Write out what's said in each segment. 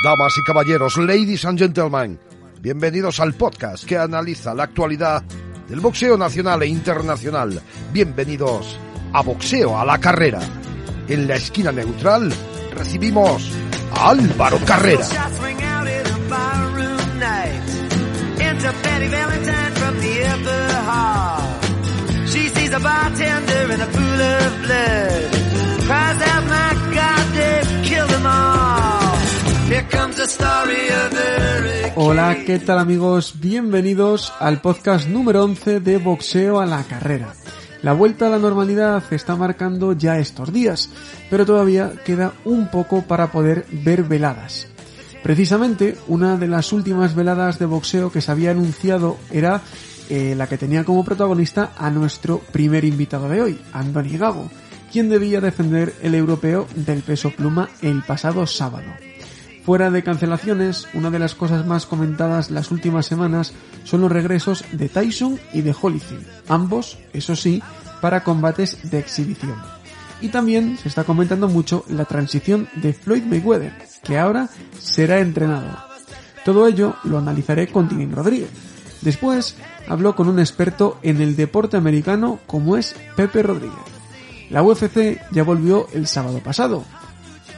Damas y caballeros, ladies and gentlemen, bienvenidos al podcast que analiza la actualidad del boxeo nacional e internacional. Bienvenidos a Boxeo a la Carrera. En la esquina neutral recibimos a Álvaro Carrera. Hola, ¿qué tal amigos? Bienvenidos al podcast número 11 de Boxeo a la Carrera. La vuelta a la normalidad está marcando ya estos días, pero todavía queda un poco para poder ver veladas. Precisamente, una de las últimas veladas de boxeo que se había anunciado era eh, la que tenía como protagonista a nuestro primer invitado de hoy, Andoni Gago, quien debía defender el europeo del peso pluma el pasado sábado. Fuera de cancelaciones, una de las cosas más comentadas las últimas semanas son los regresos de Tyson y de Holyfield, ambos, eso sí, para combates de exhibición. Y también se está comentando mucho la transición de Floyd Mayweather, que ahora será entrenador. Todo ello lo analizaré con Tinin Rodríguez. Después habló con un experto en el deporte americano como es Pepe Rodríguez. La UFC ya volvió el sábado pasado.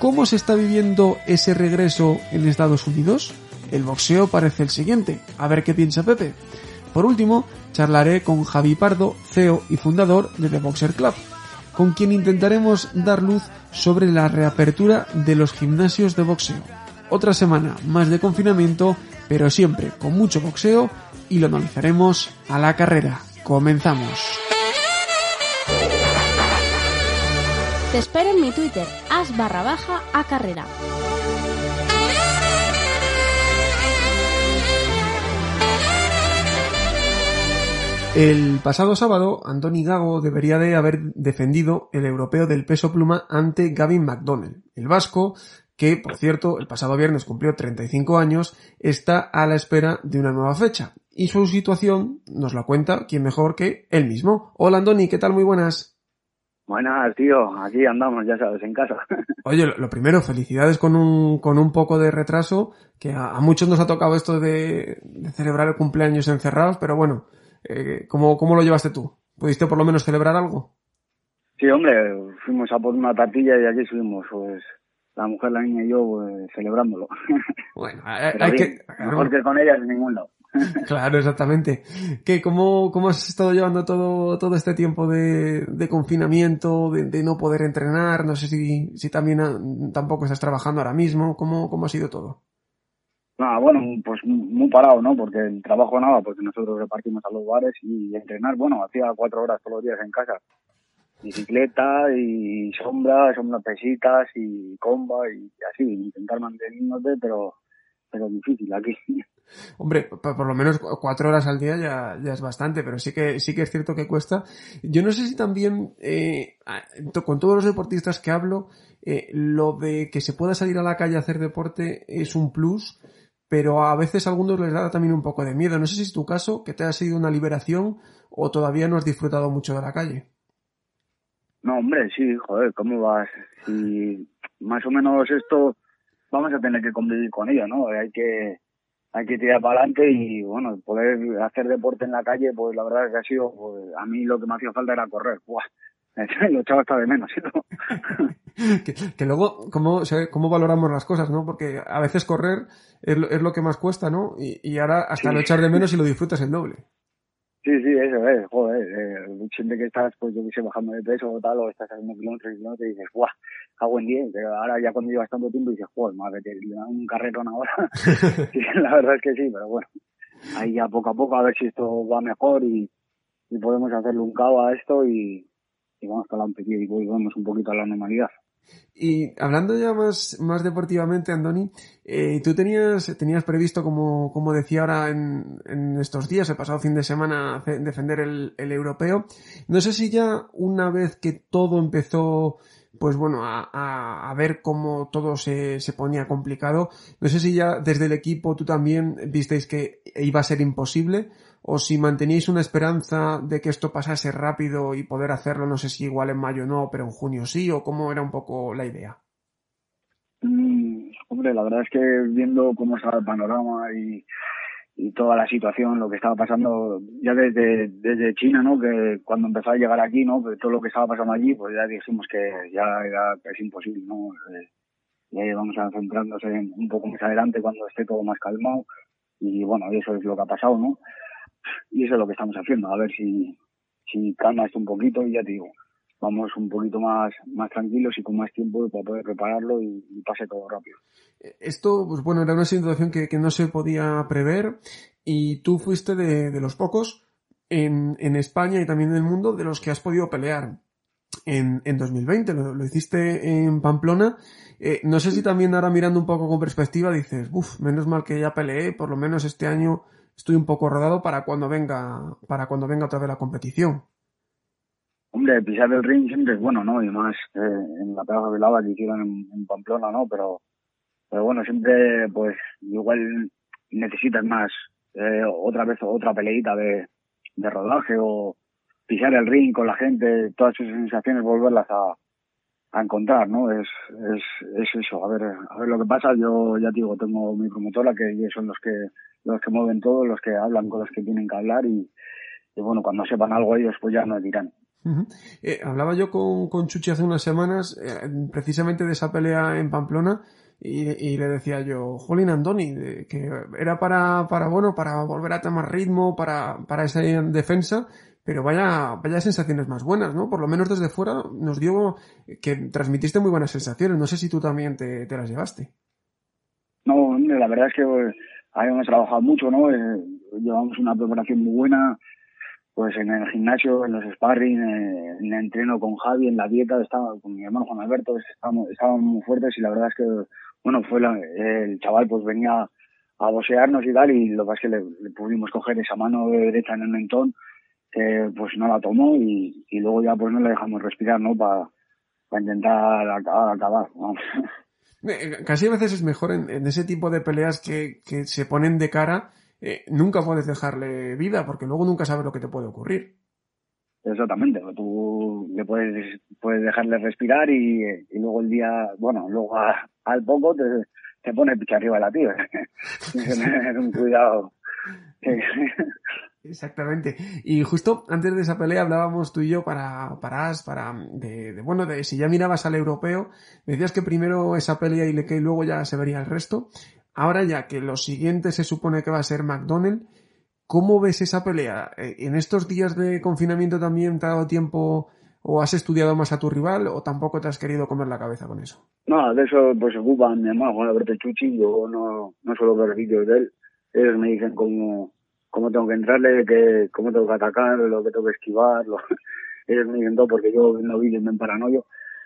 ¿Cómo se está viviendo ese regreso en Estados Unidos? El boxeo parece el siguiente. A ver qué piensa Pepe. Por último, charlaré con Javi Pardo, CEO y fundador de The Boxer Club, con quien intentaremos dar luz sobre la reapertura de los gimnasios de boxeo. Otra semana más de confinamiento, pero siempre con mucho boxeo y lo analizaremos a la carrera. Comenzamos. Te espero en mi Twitter, as barra baja a carrera. El pasado sábado, Antoni Gago debería de haber defendido el europeo del peso pluma ante Gavin McDonnell. El vasco, que por cierto el pasado viernes cumplió 35 años, está a la espera de una nueva fecha. Y su situación nos la cuenta quién mejor que él mismo. Hola Antoni, ¿qué tal? Muy buenas. Buenas, tío. Aquí andamos, ya sabes, en casa. Oye, lo, primero, felicidades con un, con un poco de retraso, que a, a muchos nos ha tocado esto de, de celebrar el cumpleaños encerrados, pero bueno, eh, ¿cómo, ¿cómo lo llevaste tú? ¿Pudiste por lo menos celebrar algo? Sí, hombre, fuimos a por una tartilla y aquí estuvimos, pues, la mujer, la niña y yo, pues, celebrándolo. Bueno, hay, hay bien, que... mejor que con ellas en ningún lado. Claro, exactamente. ¿Qué, cómo, ¿Cómo has estado llevando todo, todo este tiempo de, confinamiento, de, no poder entrenar? No sé si, si también ah, tampoco estás trabajando ahora mismo. ¿Cómo, cómo ha sido todo? Nada, bueno, pues muy parado, ¿no? Porque el trabajo nada, porque nosotros repartimos a los bares y entrenar, bueno, hacía cuatro horas todos los días en casa. Bicicleta y sombra, sombra pesitas y comba y así, intentar mantenerte, pero, pero difícil aquí. Hombre, por, lo menos cu- cuatro horas al día ya, es bastante, pero sí que, sí que es cierto que cuesta. Yo no sé si también, eh, con todos los deportistas que hablo, eh, lo de que se pueda salir a la calle a hacer deporte es un plus, pero a veces a algunos les da también un poco de miedo. No sé si es tu caso, que te ha sido una liberación o todavía no has disfrutado mucho de la calle. No, hombre, sí, joder, ¿cómo vas? Si más o menos esto vamos a tener que convivir con ello, ¿no? Hay que hay que tirar para adelante y, bueno, poder hacer deporte en la calle, pues la verdad es que ha sido, pues, a mí lo que me hacía falta era correr. ¡Buah! Lo echaba hasta de menos, ¿no? que, que luego, ¿cómo, ¿cómo valoramos las cosas, no? Porque a veces correr es lo, es lo que más cuesta, ¿no? Y, y ahora hasta Sí. lo echar de menos y lo disfrutas el doble. Sí, sí, eso es, joder, eh, siempre que estás, pues yo que sé, bajando de peso o tal, o estás haciendo kilómetros y kilómetros y dices, ¡buah! Cago en 10, pero ahora ya cuando llevas tanto tiempo dices, joder, madre, te dan un carretón ahora. Sí, la verdad es que sí, pero bueno, ahí ya poco a poco a ver si esto va mejor y, y podemos hacerle un cabo a esto y, y vamos para un poquito y volvemos un poquito a la normalidad. Y hablando ya más, más deportivamente, Andoni, eh, tú tenías, tenías previsto, como, como decía ahora en, en estos días, el pasado fin de semana, defender el, el europeo. No sé si ya una vez que todo empezó, pues bueno, a, a, a ver cómo todo se, se ponía complicado, no sé si ya desde el equipo tú también visteis que iba a ser imposible, o si manteníais una esperanza de que esto pasase rápido y poder hacerlo, no sé si igual en mayo no, pero en junio sí, o cómo era un poco la idea. Mm, Hombre, la verdad es que viendo cómo estaba el panorama y, y toda la situación, lo que estaba pasando ya desde, desde China, ¿no? Que cuando empezó a llegar aquí, ¿no? Que todo lo que estaba pasando allí, pues ya dijimos que ya era es imposible, ¿no? Eh, y vamos a centrándose en- un poco más adelante cuando esté todo más calmado y bueno, eso es lo que ha pasado, ¿no? Y eso es lo que estamos haciendo, a ver si, si calma esto un poquito y ya te digo, vamos un poquito más, más tranquilos y con más tiempo para poder prepararlo y, pase todo rápido. Esto, pues bueno, era una situación que, que no se podía prever y tú fuiste de, de los pocos en, en España y también en el mundo de los que has podido pelear en, en 2020. Lo, lo hiciste en Pamplona. Eh, no sé si también ahora mirando un poco con perspectiva dices, uff, menos mal que ya peleé, por lo menos este año estoy un poco rodado para cuando venga, para cuando venga otra vez la competición. Hombre, pisar el ring siempre es bueno, ¿no? Y más eh, en la plaza de lava que hicieron en, en Pamplona, ¿no? Pero, pero bueno, siempre, pues, igual necesitas más, eh, otra vez otra peleita de, de rodaje o pisar el ring con la gente, todas esas sensaciones, volverlas a, a encontrar, ¿no? Es, es, es eso, a ver, a ver lo que pasa. Yo ya digo, tengo mi promotora que son los que, los que mueven todo, los que hablan con los que tienen que hablar y, bueno, cuando sepan algo ellos, pues ya nos dirán. Eh, hablaba yo con, con Chuchi hace unas semanas, eh, precisamente de esa pelea en Pamplona, y, y le decía yo, Jolín Andoni, de- que era para, para, bueno, para volver a tomar ritmo, para, para esa defensa, pero vaya, vaya sensaciones más buenas, ¿no? Por lo menos desde fuera nos dio que transmitiste muy buenas sensaciones. No sé si tú también te, las llevaste. No, la verdad es que pues, ahí hemos trabajado mucho, ¿no? Eh, llevamos una preparación muy buena, pues en el gimnasio, en los sparring, eh, en el entreno con Javi, en la dieta, estaba con mi hermano Juan Alberto, estábamos, estábamos muy fuertes y la verdad es que, bueno, fue la- el chaval pues venía a boxearnos y tal y lo que pasa es que le pudimos coger esa mano derecha en el mentón que pues no la tomó y, y luego ya pues no le dejamos respirar, ¿no? Para intentar acabar. Eh, Casi a veces es mejor en, en ese tipo de peleas que, que se ponen de cara, eh, nunca puedes dejarle vida, porque luego nunca sabes lo que te puede ocurrir. Exactamente, tú le puedes, puedes dejarle respirar y, y luego el día, bueno, luego a- al poco te, te pone picha arriba la tía. Tienes que tener un cuidado. Exactamente. Y justo antes de esa pelea hablábamos tú y yo para, para As, para, de, de, bueno, de si ya mirabas al europeo, decías que primero esa pelea y que luego ya se vería el resto. Ahora ya que lo siguiente se supone que va a ser McDonnell, ¿cómo ves esa pelea? Eh, ¿En estos días de confinamiento también te ha dado tiempo o has estudiado más a tu rival o tampoco te has querido comer la cabeza con eso? No, de eso pues se ocupa mi hermano Juan Alberto Chuchi, yo no, no suelo ver vídeos de él. Ellos me dicen cómo, cómo tengo que entrarle, que, cómo tengo que atacar, lo que tengo que esquivar. Lo, ellos me todo porque yo viendo vídeos me paranoio.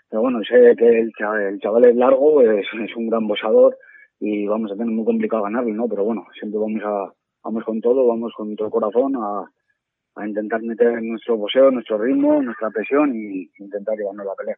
Pero bueno, sé que el chaval, el chaval es largo, es, un gran boxador y vamos a tener muy complicado ganarle, ¿no? Pero bueno, siempre vamos a vamos con todo, vamos con todo corazón a, a intentar meter nuestro boxeo, nuestro ritmo, nuestra presión y intentar llevarnos la pelea.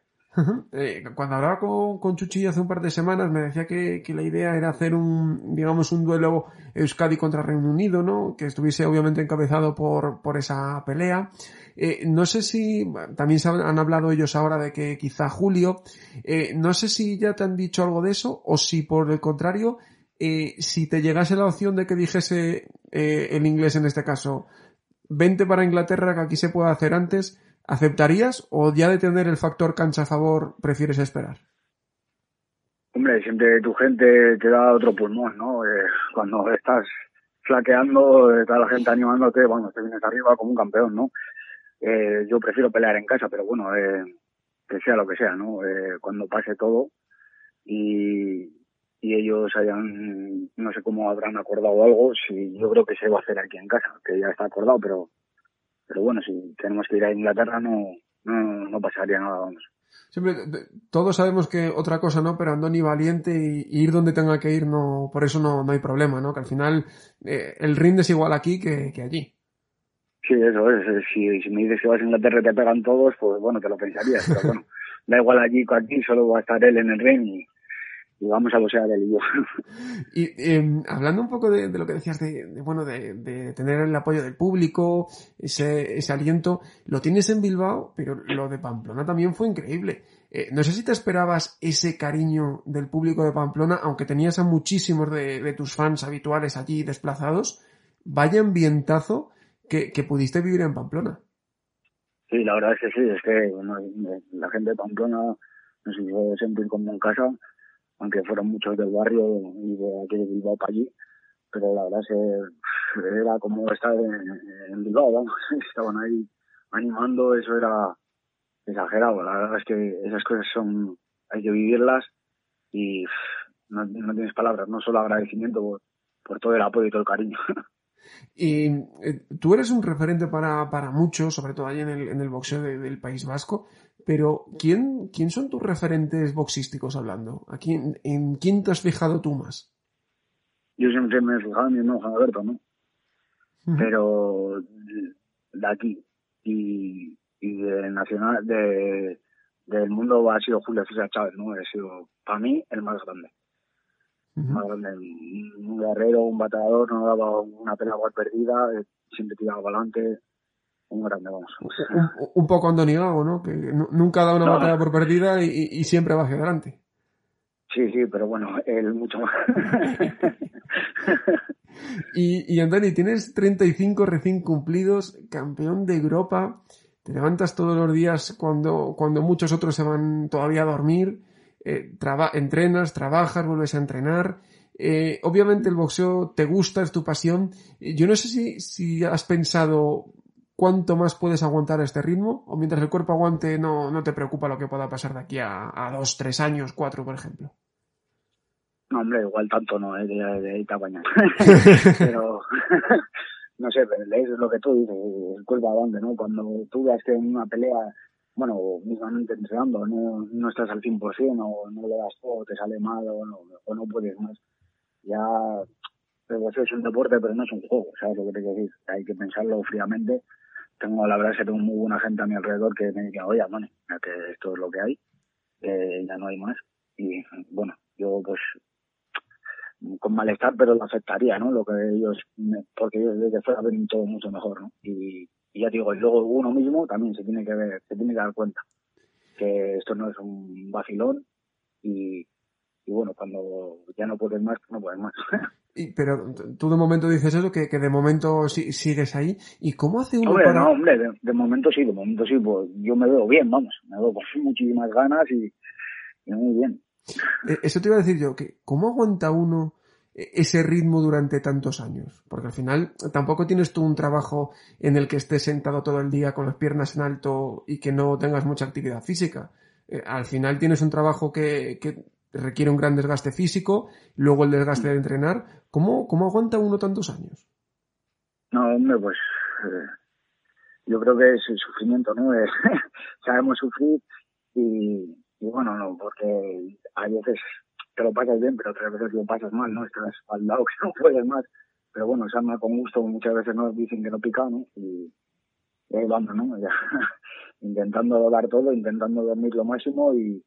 Eh, cuando hablaba con, con Chuchi hace un par de semanas me decía que, la idea era hacer un, digamos, un duelo Euskadi contra Reino Unido, ¿no? Que estuviese obviamente encabezado por, esa pelea. Eh, no sé si, también han hablado ellos ahora de que quizá Julio, eh, no sé si ya te han dicho algo de eso o si por el contrario, si te llegase la opción de que dijese el inglés en este caso, vente para Inglaterra que aquí se puede hacer antes, ¿aceptarías o ya de tener el factor cancha a favor prefieres esperar? Hombre, siempre tu gente te da otro pulmón, ¿no? Eh, cuando estás flaqueando, está la gente animándote, bueno, te vienes arriba como un campeón, ¿no? Eh, yo prefiero pelear en casa, pero bueno, eh, que sea lo que sea, ¿no? Eh, cuando pase todo y, y ellos hayan, no sé cómo habrán acordado algo, si yo creo que se va a hacer aquí en casa, que ya está acordado, pero pero bueno, si tenemos que ir a Inglaterra no, no, no pasaría nada, vamos. Siempre, todos sabemos que otra cosa no, pero Andoni valiente y, y ir donde tenga que ir, no, por eso no, no hay problema, ¿no? Que al final eh, el ring es igual aquí que, que allí. Sí, eso es. Si, si me dices que vas a Inglaterra y te pegan todos, pues bueno, te lo pensarías. Pero bueno, da igual allí que aquí, solo va a estar él en el ring y, y vamos a boxear él y yo. Y eh, hablando un poco de, de lo que decías de, de, bueno de, de tener el apoyo del público, ese, ese aliento, lo tienes en Bilbao, pero lo de Pamplona también fue increíble. Eh, no sé si te esperabas ese cariño del público de Pamplona, aunque tenías a muchísimos de, de tus fans habituales allí desplazados. Vaya ambientazo que, que pudiste vivir en Pamplona. Sí, la verdad es que sí, es que bueno, la gente de Pamplona nos hizo sentir como en casa, aunque fueron muchos del barrio y de aquí de Bilbao para allí, pero la verdad es que era como estar en, en Bilbao, vamos, estaban ahí animando, eso era exagerado, la verdad es que esas cosas son, hay que vivirlas y no, no tienes palabras, no solo agradecimiento por, por todo el apoyo y todo el cariño. Y eh, tú eres un referente para, para muchos, sobre todo ahí en el, en el boxeo de- del País Vasco, pero ¿quién, ¿quién son tus referentes boxísticos hablando? ¿A quién, ¿En quién te has fijado tú más? Yo siempre me he fijado en mi hermano Juan Alberto, ¿no? Pero de aquí y, y de nacional de del mundo ha sido Julio César Chávez no ha sido para mí el más grande Un guerrero un batallador no daba una por perdida eh, siempre tiraba para adelante un grande vamos Un, un poco Andoni Gago, ¿no? Que nu- nunca da una No. batalla por perdida y siempre va hacia adelante. sí sí pero bueno él mucho más Y, y Andoni, tienes 35 recién cumplidos, campeón de Europa, te levantas todos los días cuando, cuando muchos otros se van todavía a dormir, eh, traba- entrenas, trabajas, vuelves a entrenar. Eh, obviamente el boxeo te gusta, es tu pasión. Eh, Yo no sé si, si has pensado cuánto más puedes aguantar este ritmo, o mientras el cuerpo aguante no, no te preocupa lo que pueda pasar de aquí a, a dos, tres años, cuatro, por ejemplo. No, hombre, igual tanto no, ¿eh? de, de ahí pero, no sé, pero es lo que tú dices, el cuerpo aguante, ¿no? Cuando tú que en una pelea, bueno, o mismamente entrenando, no, no estás al 100% o no le das todo, te sale mal o no, o no puedes más, ya, el boxeo es un deporte, pero no es un juego, ¿sabes lo que te quiero decir? Hay que pensarlo fríamente. Tengo, la verdad que tengo muy buena gente a mi alrededor que me dice, oye, bueno, que esto es lo que hay, eh, ya no hay más. Y bueno, yo pues con malestar, pero lo aceptaría, ¿no? Lo que ellos, porque ellos desde fuera ven todo mucho mejor, ¿no? Y, y ya te digo, y luego uno mismo también se tiene que ver, se tiene que dar cuenta que esto no es un vacilón y, y bueno, cuando ya no puedes más, no puedes más. Y- pero tú de momento dices eso, que, que de momento si- sigues ahí. ¿Y cómo hace uno hombre, para...? no, hombre, de, de momento sí, de momento sí, pues yo me veo bien, vamos, me veo con muchísimas ganas y, y muy bien. Eh, Eso te iba a decir yo, que ¿cómo aguanta uno ese ritmo durante tantos años? Porque al final tampoco tienes tú un trabajo en el que estés sentado todo el día con las piernas en alto y que no tengas mucha actividad física. Eh, Al final tienes un trabajo que, requiere un gran desgaste físico, luego el desgaste de entrenar. ¿Cómo, cómo aguanta uno tantos años? No, hombre, pues eh, yo creo que es el sufrimiento, ¿no? Eh, sabemos sufrir y, y bueno, no, porque hay veces te lo pasas bien, pero otras veces lo pasas mal, ¿no? Estás al lado que no puedes más. Pero bueno, se anda con gusto, muchas veces nos dicen que no pica, ¿no? Y, y ahí vamos, ¿no? Ya, intentando dar todo, intentando dormir lo máximo y,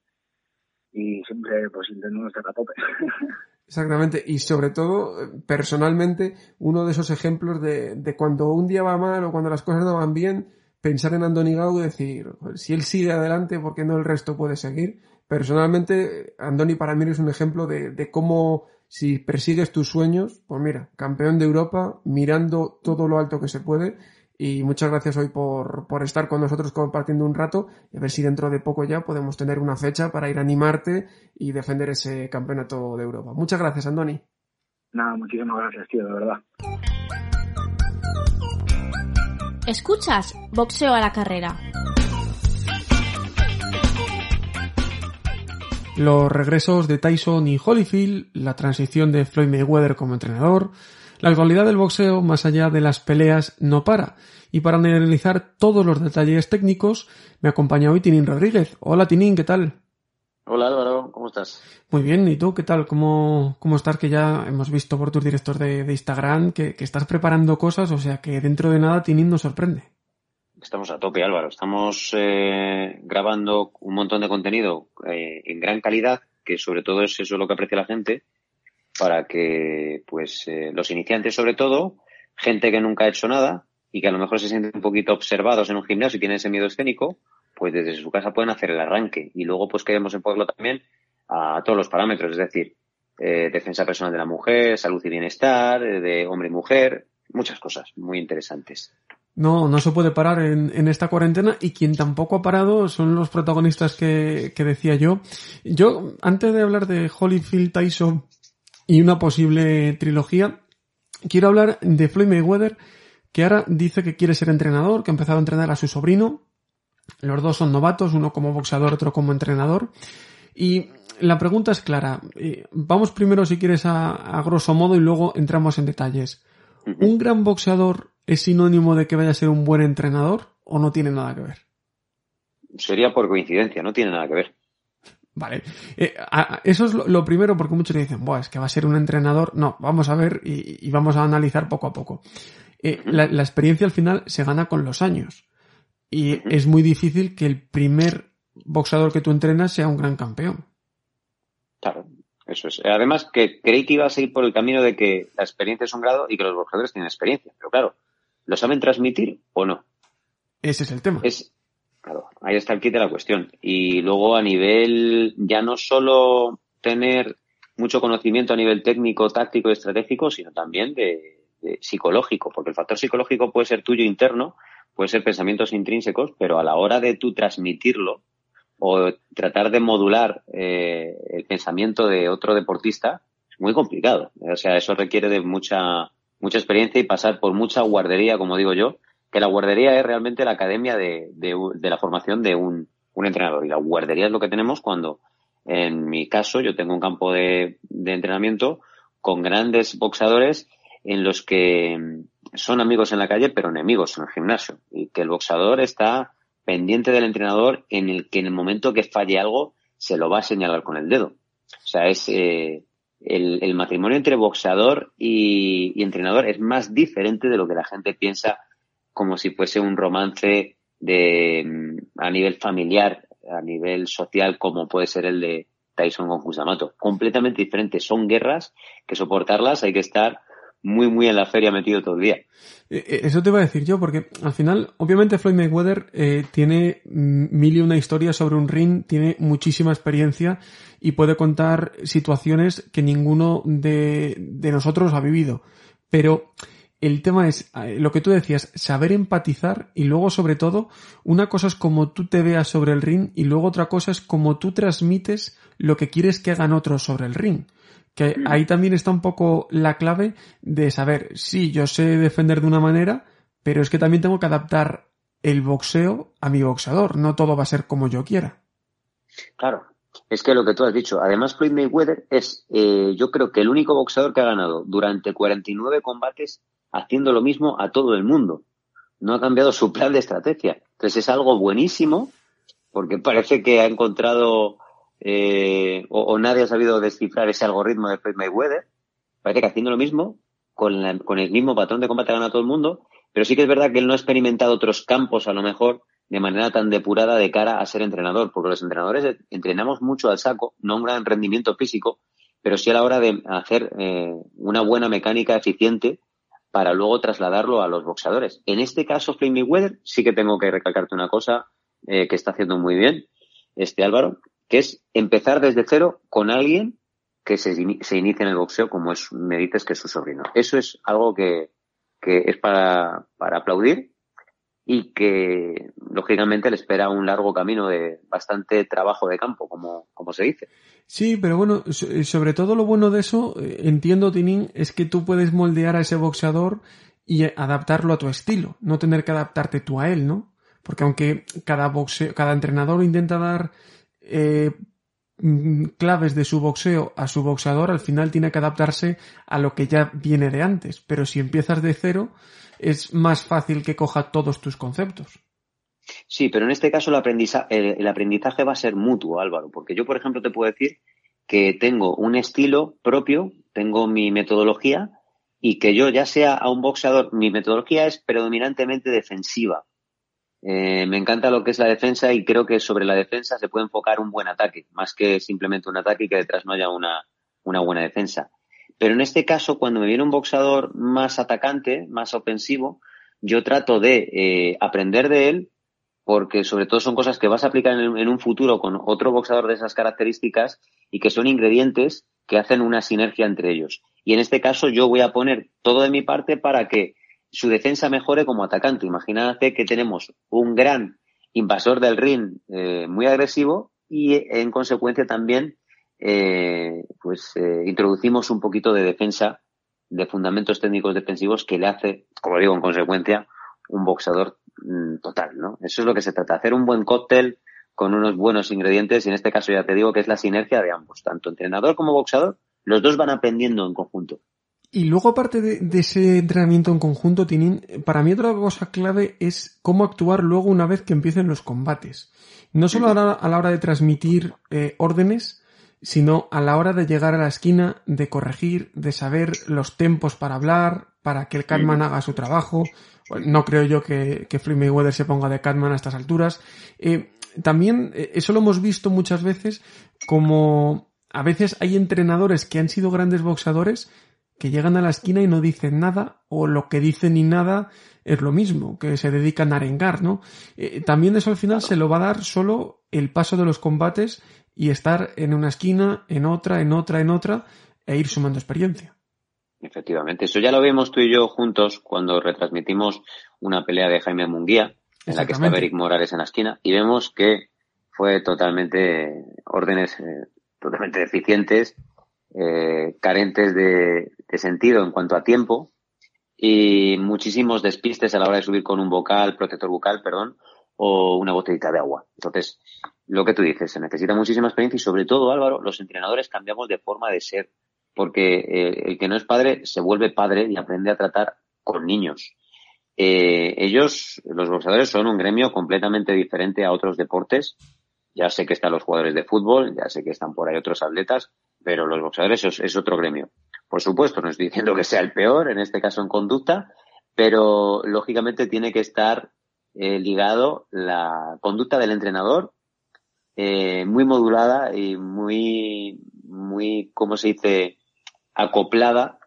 y siempre pues intentando estar a tope. Exactamente, y sobre todo, personalmente, uno de esos ejemplos de, de cuando un día va mal o cuando las cosas no van bien, pensar en Andoni Gau y decir, "Joder, si él sigue adelante, ¿por qué no el resto puede seguir? Personalmente, Andoni para mí es un ejemplo de, de cómo si persigues tus sueños, pues mira, campeón de Europa, mirando todo lo alto que se puede, y muchas gracias hoy por, por estar con nosotros compartiendo un rato y a ver si dentro de poco ya podemos tener una fecha para ir a animarte y defender ese campeonato de Europa. Muchas gracias, Andoni. Nada, muchísimas gracias, tío, de verdad. Escuchas Boxeo a la carrera. Los regresos de Tyson y Holyfield, la transición de Floyd Mayweather como entrenador, la actualidad del boxeo más allá de las peleas no para. Y para analizar todos los detalles técnicos, me acompaña hoy Tinin Rodríguez. Hola Tinin, ¿qué tal? Hola Álvaro, ¿cómo estás? Muy bien, ¿y tú qué tal? ¿Cómo, cómo estás? Que ya hemos visto por tus directos de, de Instagram que, que estás preparando cosas, o sea que dentro de nada Tinin nos sorprende. Estamos a tope, Álvaro. Estamos eh, grabando un montón de contenido eh, en gran calidad, que sobre todo es eso lo que aprecia la gente, para que pues eh, los iniciantes sobre todo, gente que nunca ha hecho nada y que a lo mejor se sienten un poquito observados en un gimnasio y tienen ese miedo escénico, pues desde su casa pueden hacer el arranque. Y luego, pues queremos enfocarlo también a todos los parámetros, es decir, defensa personal de la mujer, salud y bienestar, de hombre y mujer, muchas cosas muy interesantes. No, no se puede parar en, en, esta cuarentena y quien tampoco ha parado son los protagonistas que, que decía yo. Yo, antes de hablar de Holyfield Tyson y una posible trilogía, quiero hablar de Floyd Mayweather, que ahora dice que quiere ser entrenador, que ha empezado a entrenar a su sobrino. Los dos son novatos, uno como boxeador, otro como entrenador. Y la pregunta es clara. Eh, vamos primero, si quieres, a, a grosso modo y luego entramos en detalles. ¿Un gran boxeador es sinónimo de que vaya a ser un buen entrenador o no tiene nada que ver? Sería por coincidencia, no tiene nada que ver. Vale, eh, a, eso es lo, lo, primero porque muchos le dicen, Buah, es que va a ser un entrenador. No, vamos a ver y, y vamos a analizar poco a poco. Eh, la, la, experiencia al final se gana con los años y es muy difícil que el primer boxeador que tú entrenas sea un gran campeón. Claro, eso es. Además, que creí que iba a seguir por el camino de que la experiencia es un grado y que los boxeadores tienen experiencia. Pero claro, ¿lo saben transmitir o no? Ese es el tema. Es, claro, ahí está el kit de la cuestión. Y luego a nivel, ya no solo tener mucho conocimiento a nivel técnico, táctico y estratégico, sino también de, de psicológico, porque el factor psicológico puede ser tuyo interno, puede ser pensamientos intrínsecos, pero a la hora de tú transmitirlo, o tratar de modular eh, el pensamiento de otro deportista es muy complicado. O sea, eso requiere de mucha, mucha experiencia y pasar por mucha guardería, como digo yo, que la guardería es realmente la academia de, de, de la formación de un, un, entrenador. Y la guardería es lo que tenemos cuando, en mi caso, yo tengo un campo de, de entrenamiento con grandes boxadores en los que son amigos en la calle, pero enemigos en el gimnasio. Y que el boxeador está pendiente del entrenador en el que en el momento que falle algo se lo va a señalar con el dedo. O sea, es eh, el, matrimonio entre boxeador y, entrenador es más diferente de lo que la gente piensa como si fuese un romance de a nivel familiar, a nivel social, como puede ser el de Tyson con Kusamato. Completamente diferente. Son guerras que soportarlas hay que estar muy, muy en la feria metido todo el día. Eso te iba a decir yo, porque al final, obviamente Floyd Mayweather eh, tiene mil y una historias sobre un ring, tiene muchísima experiencia y puede contar situaciones que ninguno de, de nosotros ha vivido. Pero el tema es eh, lo que tú decías, saber empatizar y luego sobre todo, una cosa es como tú te veas sobre el ring y luego otra cosa es como tú transmites lo que quieres que hagan otros sobre el ring. Que ahí también está un poco la clave de saber, sí, yo sé defender de una manera, pero es que también tengo que adaptar el boxeo a mi boxeador, no todo va a ser como yo quiera. Claro, es que lo que tú has dicho, además Floyd Mayweather es, eh, yo creo que el único boxeador que ha ganado durante 49 combates haciendo lo mismo a todo el mundo. No ha cambiado su plan de estrategia. Entonces es algo buenísimo porque parece que ha encontrado eh, o, o, nadie ha sabido descifrar ese algoritmo de Floyd Mayweather. Parece que haciendo lo mismo, con, la, con el mismo patrón de combate gana todo el mundo, pero sí que es verdad que él no ha experimentado otros campos a lo mejor de manera tan depurada de cara a ser entrenador, porque los entrenadores entrenamos mucho al saco, no un gran rendimiento físico, pero sí a la hora de hacer eh, una buena mecánica eficiente para luego trasladarlo a los boxeadores. En este caso, Floyd Mayweather, sí que tengo que recalcarte una cosa eh, que está haciendo muy bien este Álvaro, que es empezar desde cero con alguien que se, se inicie en el boxeo como es, me dices que es su sobrino. Eso es algo que, que es para, para aplaudir y que lógicamente le espera un largo camino de bastante trabajo de campo, como, como se dice. Sí, pero bueno, sobre todo lo bueno de eso, eh, entiendo, Tinin, es que tú puedes moldear a ese boxeador y adaptarlo a tu estilo, no tener que adaptarte tú a él, ¿no? Porque aunque cada boxeo, cada entrenador intenta dar eh, claves de su boxeo a su boxeador, al final tiene que adaptarse a lo que ya viene de antes. Pero si empiezas de cero, es más fácil que coja todos tus conceptos. Sí, pero en este caso el aprendizaje, el aprendizaje va a ser mutuo, Álvaro, porque yo, por ejemplo, te puedo decir que tengo un estilo propio, tengo mi metodología y que yo ya sea a un boxeador, mi metodología es predominantemente defensiva. Eh, me encanta lo que es la defensa y creo que sobre la defensa se puede enfocar un buen ataque, más que simplemente un ataque y que detrás no haya una, buena defensa. Pero en este caso, cuando me viene un boxeador más atacante, más ofensivo, yo trato de eh, aprender de él porque sobre todo son cosas que vas a aplicar en, en un futuro con otro boxeador de esas características y que son ingredientes que hacen una sinergia entre ellos. Y en este caso yo voy a poner todo de mi parte para que su defensa mejore como atacante. Imagínate que tenemos un gran invasor del ring eh, muy agresivo y en consecuencia también eh, pues eh, introducimos un poquito de defensa de fundamentos técnicos defensivos que le hace, como digo, en consecuencia, un boxeador mm, total, ¿no? Eso es lo que se trata, hacer un buen cóctel con unos buenos ingredientes y en este caso ya te digo que es la sinergia de ambos, tanto entrenador como boxeador, los dos van aprendiendo en conjunto. Y luego, aparte de, de, ese entrenamiento en conjunto, Tinin, para mí otra cosa clave es cómo actuar luego una vez que empiecen los combates. No solo a la, a la hora de transmitir eh, órdenes, sino a la hora de llegar a la esquina, de corregir, de saber los tempos para hablar, para que el Catman haga su trabajo. No creo yo que, que Floyd Mayweather se ponga de Catman a estas alturas. Eh, también, eh, eso lo hemos visto muchas veces, como a veces hay entrenadores que han sido grandes boxeadores que llegan a la esquina y no dicen nada, o lo que dicen ni nada es lo mismo, que se dedican a arengar, ¿no? Eh, también eso al final se lo va a dar solo el paso de los combates y estar en una esquina, en otra, en otra, en otra, e ir sumando experiencia. Efectivamente, eso ya lo vimos tú y yo juntos cuando retransmitimos una pelea de Jaime Munguía, en la que estaba Eric Morales en la esquina, y vemos que fue totalmente órdenes eh, totalmente deficientes eh, carentes de, sentido en cuanto a tiempo y muchísimos despistes a la hora de subir con un vocal, protector bucal, perdón, o una botellita de agua. Entonces, lo que tú dices, se necesita muchísima experiencia y sobre todo, Álvaro, los entrenadores cambiamos de forma de ser, porque eh, el que no es padre se vuelve padre y aprende a tratar con niños. Eh, ellos, los boxeadores, son un gremio completamente diferente a otros deportes. Ya sé que están los jugadores de fútbol, ya sé que están por ahí otros atletas, pero los boxeadores es, otro gremio. Por supuesto, no estoy diciendo que sea el peor, en este caso en conducta, pero lógicamente tiene que estar eh, ligado la conducta del entrenador eh, muy modulada y muy, muy, ¿cómo se dice?, acoplada.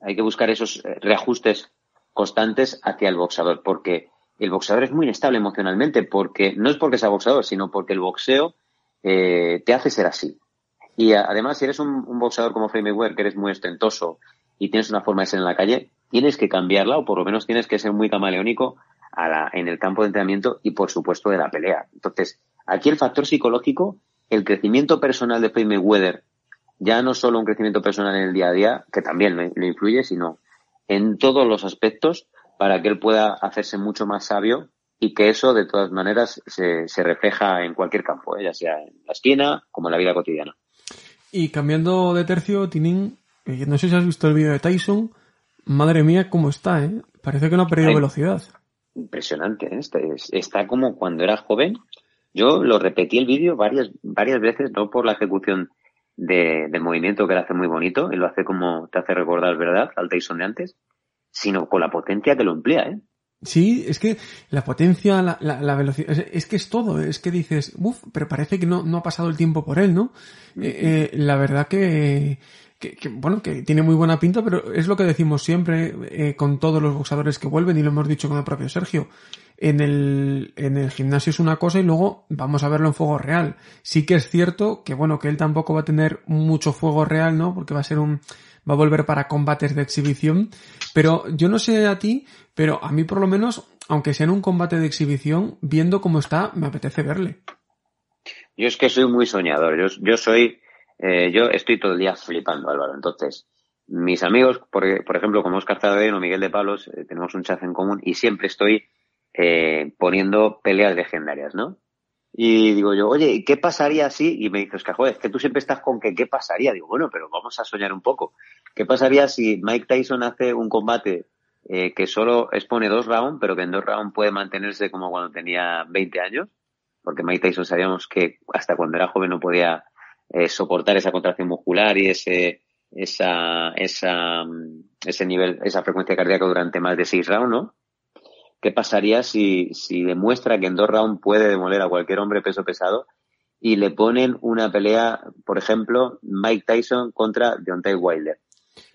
Hay que buscar esos eh, reajustes constantes hacia el boxeador, porque el boxeador es muy inestable emocionalmente, porque no es porque sea boxeador, sino porque el boxeo eh, te hace ser así. Y además, si eres un, boxeador como Floyd Mayweather, que eres muy ostentoso y tienes una forma de ser en la calle, tienes que cambiarla o por lo menos tienes que ser muy camaleónico a la, en el campo de entrenamiento y por supuesto de la pelea. Entonces, aquí el factor psicológico, el crecimiento personal de Floyd Mayweather, ya no solo un crecimiento personal en el día a día, que también lo, lo influye, sino en todos los aspectos para que él pueda hacerse mucho más sabio y que eso de todas maneras se, se refleja en cualquier campo, ¿eh? ya sea en la esquina como en la vida cotidiana. Y cambiando de tercio, Tinin, eh, no sé si has visto el vídeo de Tyson. Madre mía, cómo está, ¿eh? Parece que no ha perdido Ay, velocidad. Impresionante, ¿eh? está, está, como cuando era joven. Yo lo repetí el vídeo varias, varias veces, no por la ejecución de, del movimiento que lo hace muy bonito, y lo hace como te hace recordar, ¿verdad?, al Tyson de antes, sino con la potencia que lo emplea, ¿eh? Sí, es que la potencia, la, la, la velocidad, es, es, que es todo, es que dices, uff, pero parece que no, no ha pasado el tiempo por él, ¿no? Eh, eh, la verdad que, que, que, bueno, que tiene muy buena pinta, pero es lo que decimos siempre eh, con todos los boxadores que vuelven y lo hemos dicho con el propio Sergio. En el, en el gimnasio es una cosa y luego vamos a verlo en fuego real. Sí que es cierto que bueno, que él tampoco va a tener mucho fuego real, ¿no? Porque va a ser un, va a volver para combates de exhibición. Pero yo no sé a ti, pero a mí por lo menos, aunque sea en un combate de exhibición, viendo cómo está, me apetece verle. Yo es que soy muy soñador. Yo, soy, eh, yo estoy todo el día flipando, Álvaro. Entonces, mis amigos, por, por ejemplo, como Oscar Zadeno o Miguel de Palos, eh, tenemos un chat en común y siempre estoy eh, poniendo peleas legendarias, ¿no? Y digo yo, oye, ¿qué pasaría si? Y me dices, que joder, es que tú siempre estás con que qué pasaría. Digo, bueno, pero vamos a soñar un poco. ¿Qué pasaría si Mike Tyson hace un combate eh, que solo expone dos rounds, pero que en dos rounds puede mantenerse como cuando tenía 20 años? Porque Mike Tyson sabíamos que hasta cuando era joven no podía eh, soportar esa contracción muscular y ese, esa, esa, ese nivel, esa frecuencia cardíaca durante más de seis rounds, ¿no? ¿Qué pasaría si, si demuestra que en dos rounds puede demoler a cualquier hombre peso pesado y le ponen una pelea, por ejemplo, Mike Tyson contra Deontay Wilder?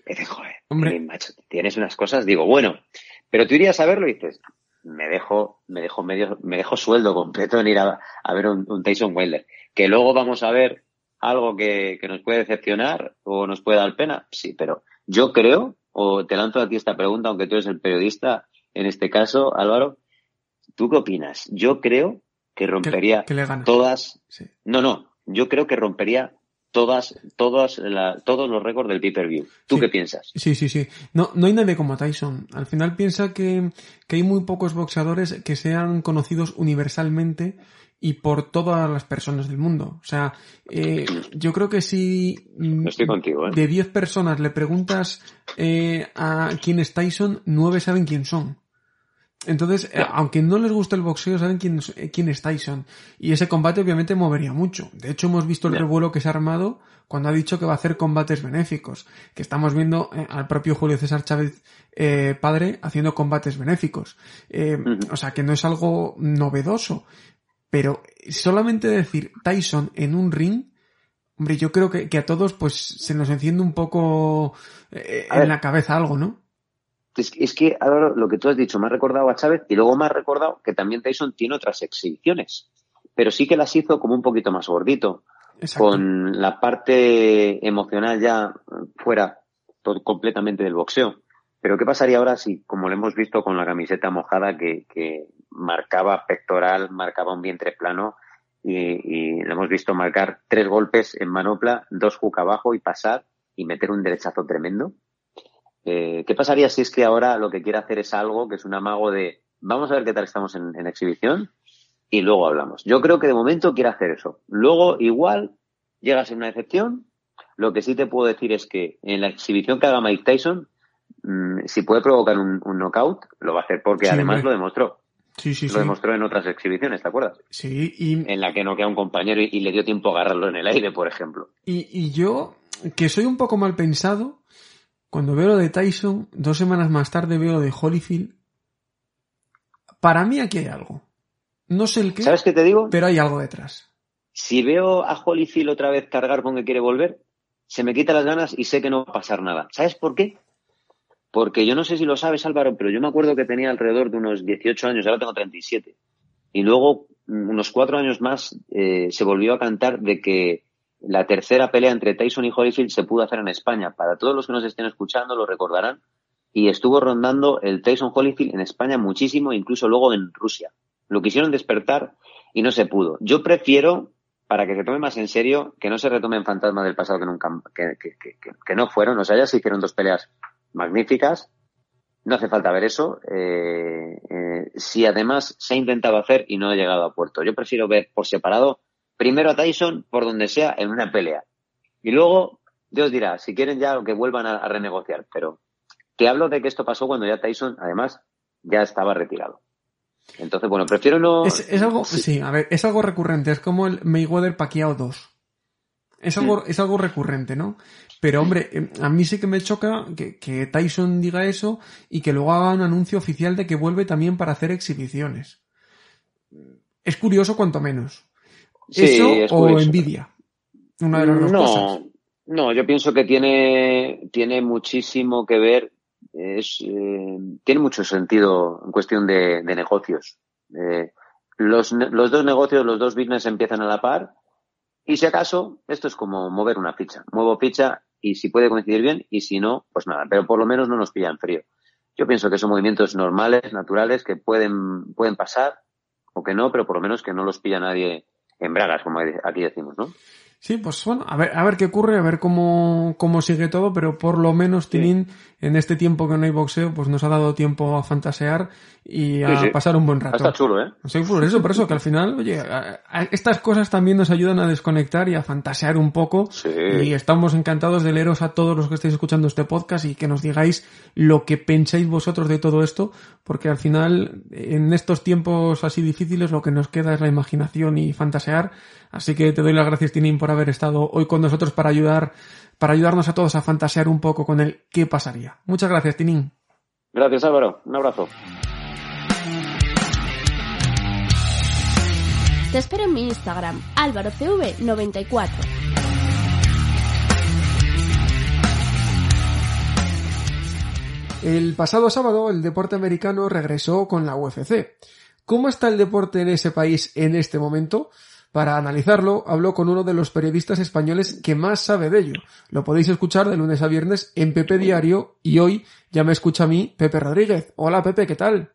Y dices, joder, hombre. macho, tienes unas cosas, digo, bueno, pero tú irías a verlo y dices, me dejo, me dejo medio, me dejo sueldo completo en ir a, a ver un, un, Tyson Wilder. Que luego vamos a ver algo que, que nos puede decepcionar o nos puede dar pena, sí, pero yo creo, o te lanzo aquí esta pregunta, aunque tú eres el periodista, en este caso, Álvaro, ¿tú qué opinas? Yo creo que rompería que le todas, Sí. no, no, yo creo que rompería todas, todas la- todos los récords del pay-per-view. ¿Tú Sí. qué piensas? Sí, sí, sí. No, no hay nadie como Tyson. Al final piensa que, que hay muy pocos boxeadores que sean conocidos universalmente y por todas las personas del mundo. O sea, eh, yo creo que si mm, Estoy contigo, ¿eh? de 10 personas le preguntas eh, a quién es Tyson, 9 saben quién son. Entonces, eh, aunque no les guste el boxeo, saben quién, es- eh, quién es Tyson. Y ese combate obviamente movería mucho. De hecho, hemos visto el revuelo que se ha armado cuando ha dicho que va a hacer combates benéficos. Que estamos viendo eh, al propio Julio César Chávez eh, padre haciendo combates benéficos. O sea, que no es algo novedoso. Pero solamente decir Tyson en un ring, hombre, yo creo que, que a todos pues se nos enciende un poco en ver. la cabeza algo, ¿no? Es, es que ahora lo que tú has dicho me ha recordado a Chávez y luego me ha recordado que también Tyson tiene otras exhibiciones, pero sí que las hizo como un poquito más gordito, Exacto. con la parte emocional ya fuera todo, completamente del boxeo. Pero ¿qué pasaría ahora si, como lo hemos visto con la camiseta mojada que, que marcaba pectoral, marcaba un vientre plano y, y lo hemos visto marcar tres golpes en manopla, dos hook abajo y pasar y meter un derechazo tremendo? Eh, ¿Qué pasaría si es que ahora lo que quiere hacer es algo que es un amago de vamos a ver qué tal estamos en, en exhibición y luego hablamos? Yo creo que de momento quiere hacer eso. Luego igual llega a ser una decepción. Lo que sí te puedo decir es que en la exhibición que haga Mike Tyson, mm, si puede provocar un, un knockout, lo va a hacer porque Sí, además hombre. lo demostró. Sí, sí, lo sí. demostró en otras exhibiciones, ¿te acuerdas? Sí, y, En la que noquea a un compañero y, y le dio tiempo a agarrarlo en el aire, por ejemplo. y, y yo, que soy un poco mal pensado, cuando veo lo de Tyson, dos semanas más tarde veo lo de Holyfield. Para mí aquí hay algo. No sé el qué, ¿Sabes qué te digo? pero hay algo detrás. si veo a Holyfield otra vez cargar con que quiere volver, se me quita las ganas y sé que no va a pasar nada. ¿Sabes por qué? Porque yo no sé si lo sabes, Álvaro, pero yo me acuerdo que tenía alrededor de unos 18 años, ahora tengo 37. Y luego, mm, unos cuatro años más, eh, se volvió a cantar de que la tercera pelea entre Tyson y Holyfield se pudo hacer en España. Para todos los que nos estén escuchando lo recordarán. Y estuvo rondando el Tyson Holyfield en España muchísimo, incluso luego en Rusia. Lo quisieron despertar y no se pudo. Yo prefiero, para que se tome más en serio, que no se retomen fantasmas del pasado que nunca, que, que, que, no fueron. O sea, ya se hicieron dos peleas magníficas. No hace falta ver eso. Eh, eh, si además se ha intentado hacer y no ha llegado a puerto. Yo prefiero ver por separado primero a Tyson por donde sea en una pelea. Y luego, Dios dirá, si quieren ya que vuelvan a, a renegociar. Pero te hablo de que esto pasó cuando ya Tyson, además, ya estaba retirado. Entonces, bueno, prefiero no. Es, es algo, Sí. sí, a ver, es algo recurrente, es como el Mayweather Pacquiao 2. Es algo, Mm. es algo recurrente, ¿no? Pero hombre, eh, a mí sí que me choca que, que Tyson diga eso y que luego haga un anuncio oficial de que vuelve también para hacer exhibiciones. Es curioso cuanto menos. Sí, eso es o envidia. Una de las dos no, cosas. no, yo pienso que tiene, tiene muchísimo que ver, es, eh, tiene mucho sentido en cuestión de, de negocios. Eh, los, los dos negocios, los dos business empiezan a la par y si acaso, esto es como mover una ficha. Muevo ficha y si puede coincidir bien y si no, pues nada, pero por lo menos no nos pilla en frío. Yo pienso que son movimientos normales, naturales, que pueden, pueden pasar o que no, pero por lo menos que no los pilla nadie en bragas, como aquí decimos, ¿no? Sí, pues bueno, a ver, a ver qué ocurre, a ver cómo, cómo sigue todo, pero por lo menos, Tinin, en este tiempo que no hay boxeo, pues nos ha dado tiempo a fantasear y a Sí, sí. pasar un buen rato. Está chulo, ¿eh? Sí, por eso, por eso, que al final, oye, a- a- estas cosas también nos ayudan a desconectar y a fantasear un poco. Sí. Y estamos encantados de leeros a todos los que estáis escuchando este podcast y que nos digáis lo que pensáis vosotros de todo esto, porque al final, en estos tiempos así difíciles, lo que nos queda es la imaginación y fantasear. Así que te doy las gracias, Tinin, por haber estado hoy con nosotros para ayudar, para ayudarnos a todos a fantasear un poco con el qué pasaría. Muchas gracias, Tinin. Gracias, Álvaro. Un abrazo. Te espero en mi Instagram, álvarocv94. El pasado sábado el deporte americano regresó con la UFC. ¿Cómo está el deporte en ese país en este momento? Para analizarlo, hablo con uno de los periodistas españoles que más sabe de ello. Lo podéis escuchar de lunes a viernes en Pepe Diario y hoy ya me escucha a mí Pepe Rodríguez. Hola Pepe, ¿qué tal?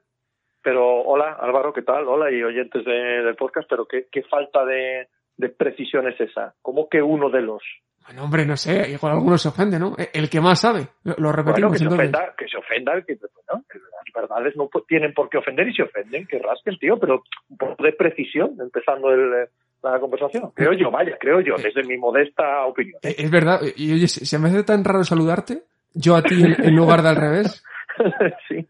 Pero hola Álvaro, ¿qué tal? Hola y oyentes de, del podcast, pero ¿qué, qué falta de, de, precisión es esa? ¿Cómo que uno de los? Bueno, hombre, no sé, igual alguno se ofende, ¿no? El que más sabe, lo repetimos. Bueno, que, se ofenda, que se ofenda, que bueno, las verdades no tienen por qué ofender y se ofenden, que rasquen, tío, pero un poco de precisión, empezando el la conversación. Creo yo, vaya, creo yo, desde mi modesta opinión. Eh, Es verdad, y oye, se me hace tan raro saludarte, yo a ti en, lugar de al revés. sí.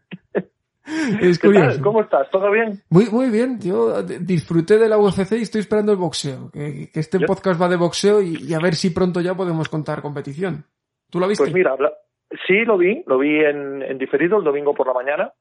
Es ¿Qué curioso. tal? ¿Cómo estás? ¿Todo bien? Muy, muy bien, yo disfruté de la UFC y estoy esperando el boxeo. Que, que este Yo- podcast va de boxeo y, y a ver si pronto ya podemos contar competición. ¿Tú lo viste? Pues mira, sí lo vi, lo vi en, en diferido el domingo por la mañana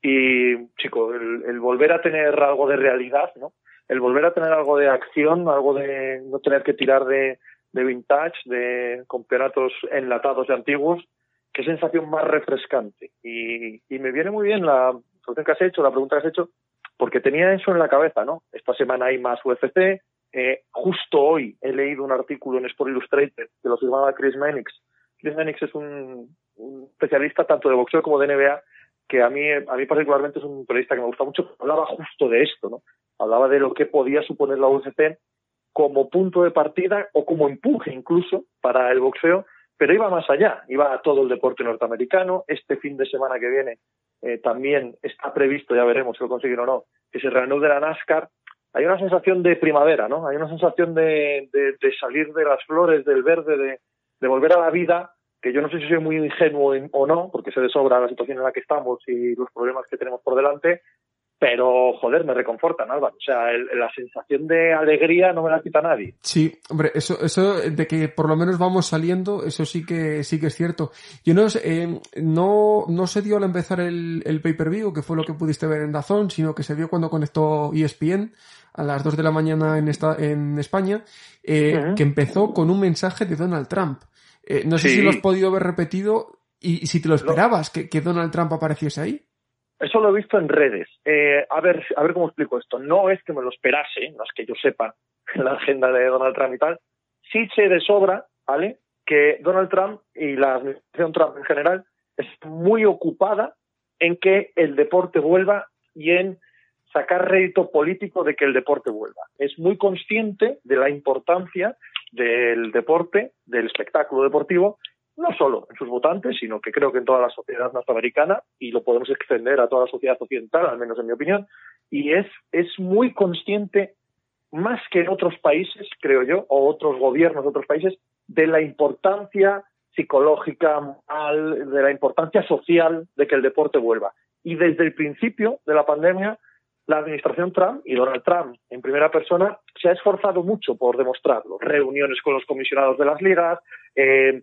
y, chico, el, el volver a tener algo de realidad, ¿no? El volver a tener algo de acción, algo de no tener que tirar de, de vintage, de campeonatos enlatados y antiguos, qué sensación más refrescante. Y, y me viene muy bien la pregunta que has hecho, la pregunta que has hecho, porque tenía eso en la cabeza, ¿no? Esta semana hay más UFC. Eh, justo hoy he leído un artículo en Sport Illustrated que lo firmaba Chris Mannix. Chris Mannix es un, un especialista tanto de boxeo como de NBA que a mí, a mí particularmente es un periodista que me gusta mucho. Hablaba justo de esto, ¿no? Hablaba de lo que podía suponer la UFC como punto de partida o como empuje incluso para el boxeo, pero iba más allá, iba a todo el deporte norteamericano. Este fin de semana que viene eh, también está previsto, ya veremos si lo consiguen o no, que se reanude la NASCAR. Hay una sensación de primavera, ¿no? Hay una sensación de, de, salir de las flores, del verde, de, de volver a la vida, que yo no sé si soy muy ingenuo en- o no, porque sé de sobra la situación en la que estamos y los problemas que tenemos por delante, pero joder, me reconfortan, Álvaro. O sea, el- la sensación de alegría no me la quita nadie. Sí, hombre, eso, eso de que por lo menos vamos saliendo, eso sí que sí que es cierto. Yo no sé, eh, no, no se dio al empezar el, el pay-per-view, que fue lo que pudiste ver en Dazón, sino que se dio cuando conectó ESPN a las 2 de la mañana en esta, en España, eh, que empezó con un mensaje de Donald Trump. Eh, no sé Sí. si lo has podido ver repetido y, y si te lo esperabas, que, que Donald Trump apareciese ahí. Eso lo he visto en redes. Eh, a ver, a ver cómo explico esto. No es que me lo esperase, no es que yo sepa la agenda de Donald Trump y tal. Sí sé de sobra, ¿vale? Que Donald Trump y la administración Trump en general es muy ocupada en que el deporte vuelva y en sacar rédito político de que el deporte vuelva. Es muy consciente de la importancia del deporte, del espectáculo deportivo, no solo en sus votantes, sino que creo que en toda la sociedad norteamericana, y lo podemos extender a toda la sociedad occidental, al menos en mi opinión, y es, es muy consciente, más que en otros países, creo yo, o otros gobiernos de otros países, de la importancia psicológica, de la importancia social de que el deporte vuelva. Y desde el principio de la pandemia, la administración Trump y Donald Trump en primera persona se ha esforzado mucho por demostrarlo. Reuniones con los comisionados de las ligas, eh,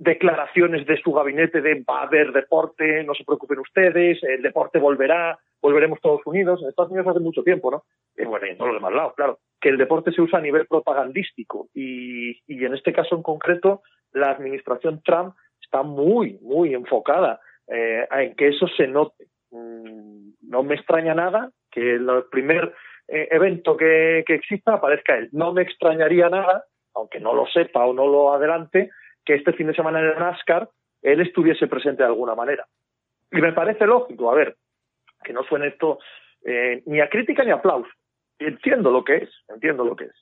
declaraciones de su gabinete de va a haber deporte, no se preocupen ustedes, el deporte volverá, volveremos todos unidos. En Estados Unidos hace mucho tiempo, ¿no? Y bueno, y en los demás lados, claro, que el deporte se usa a nivel propagandístico y, y en este caso en concreto la administración Trump está muy, muy enfocada eh, en que eso se note. Mm, no me extraña nada que el primer eh, evento que, que exista aparezca él. No me extrañaría nada, aunque no lo sepa o no lo adelante, que este fin de semana en NASCAR él estuviese presente de alguna manera. Y me parece lógico, a ver, que no suene esto eh, ni a crítica ni a aplauso. Entiendo lo que es, entiendo lo que es.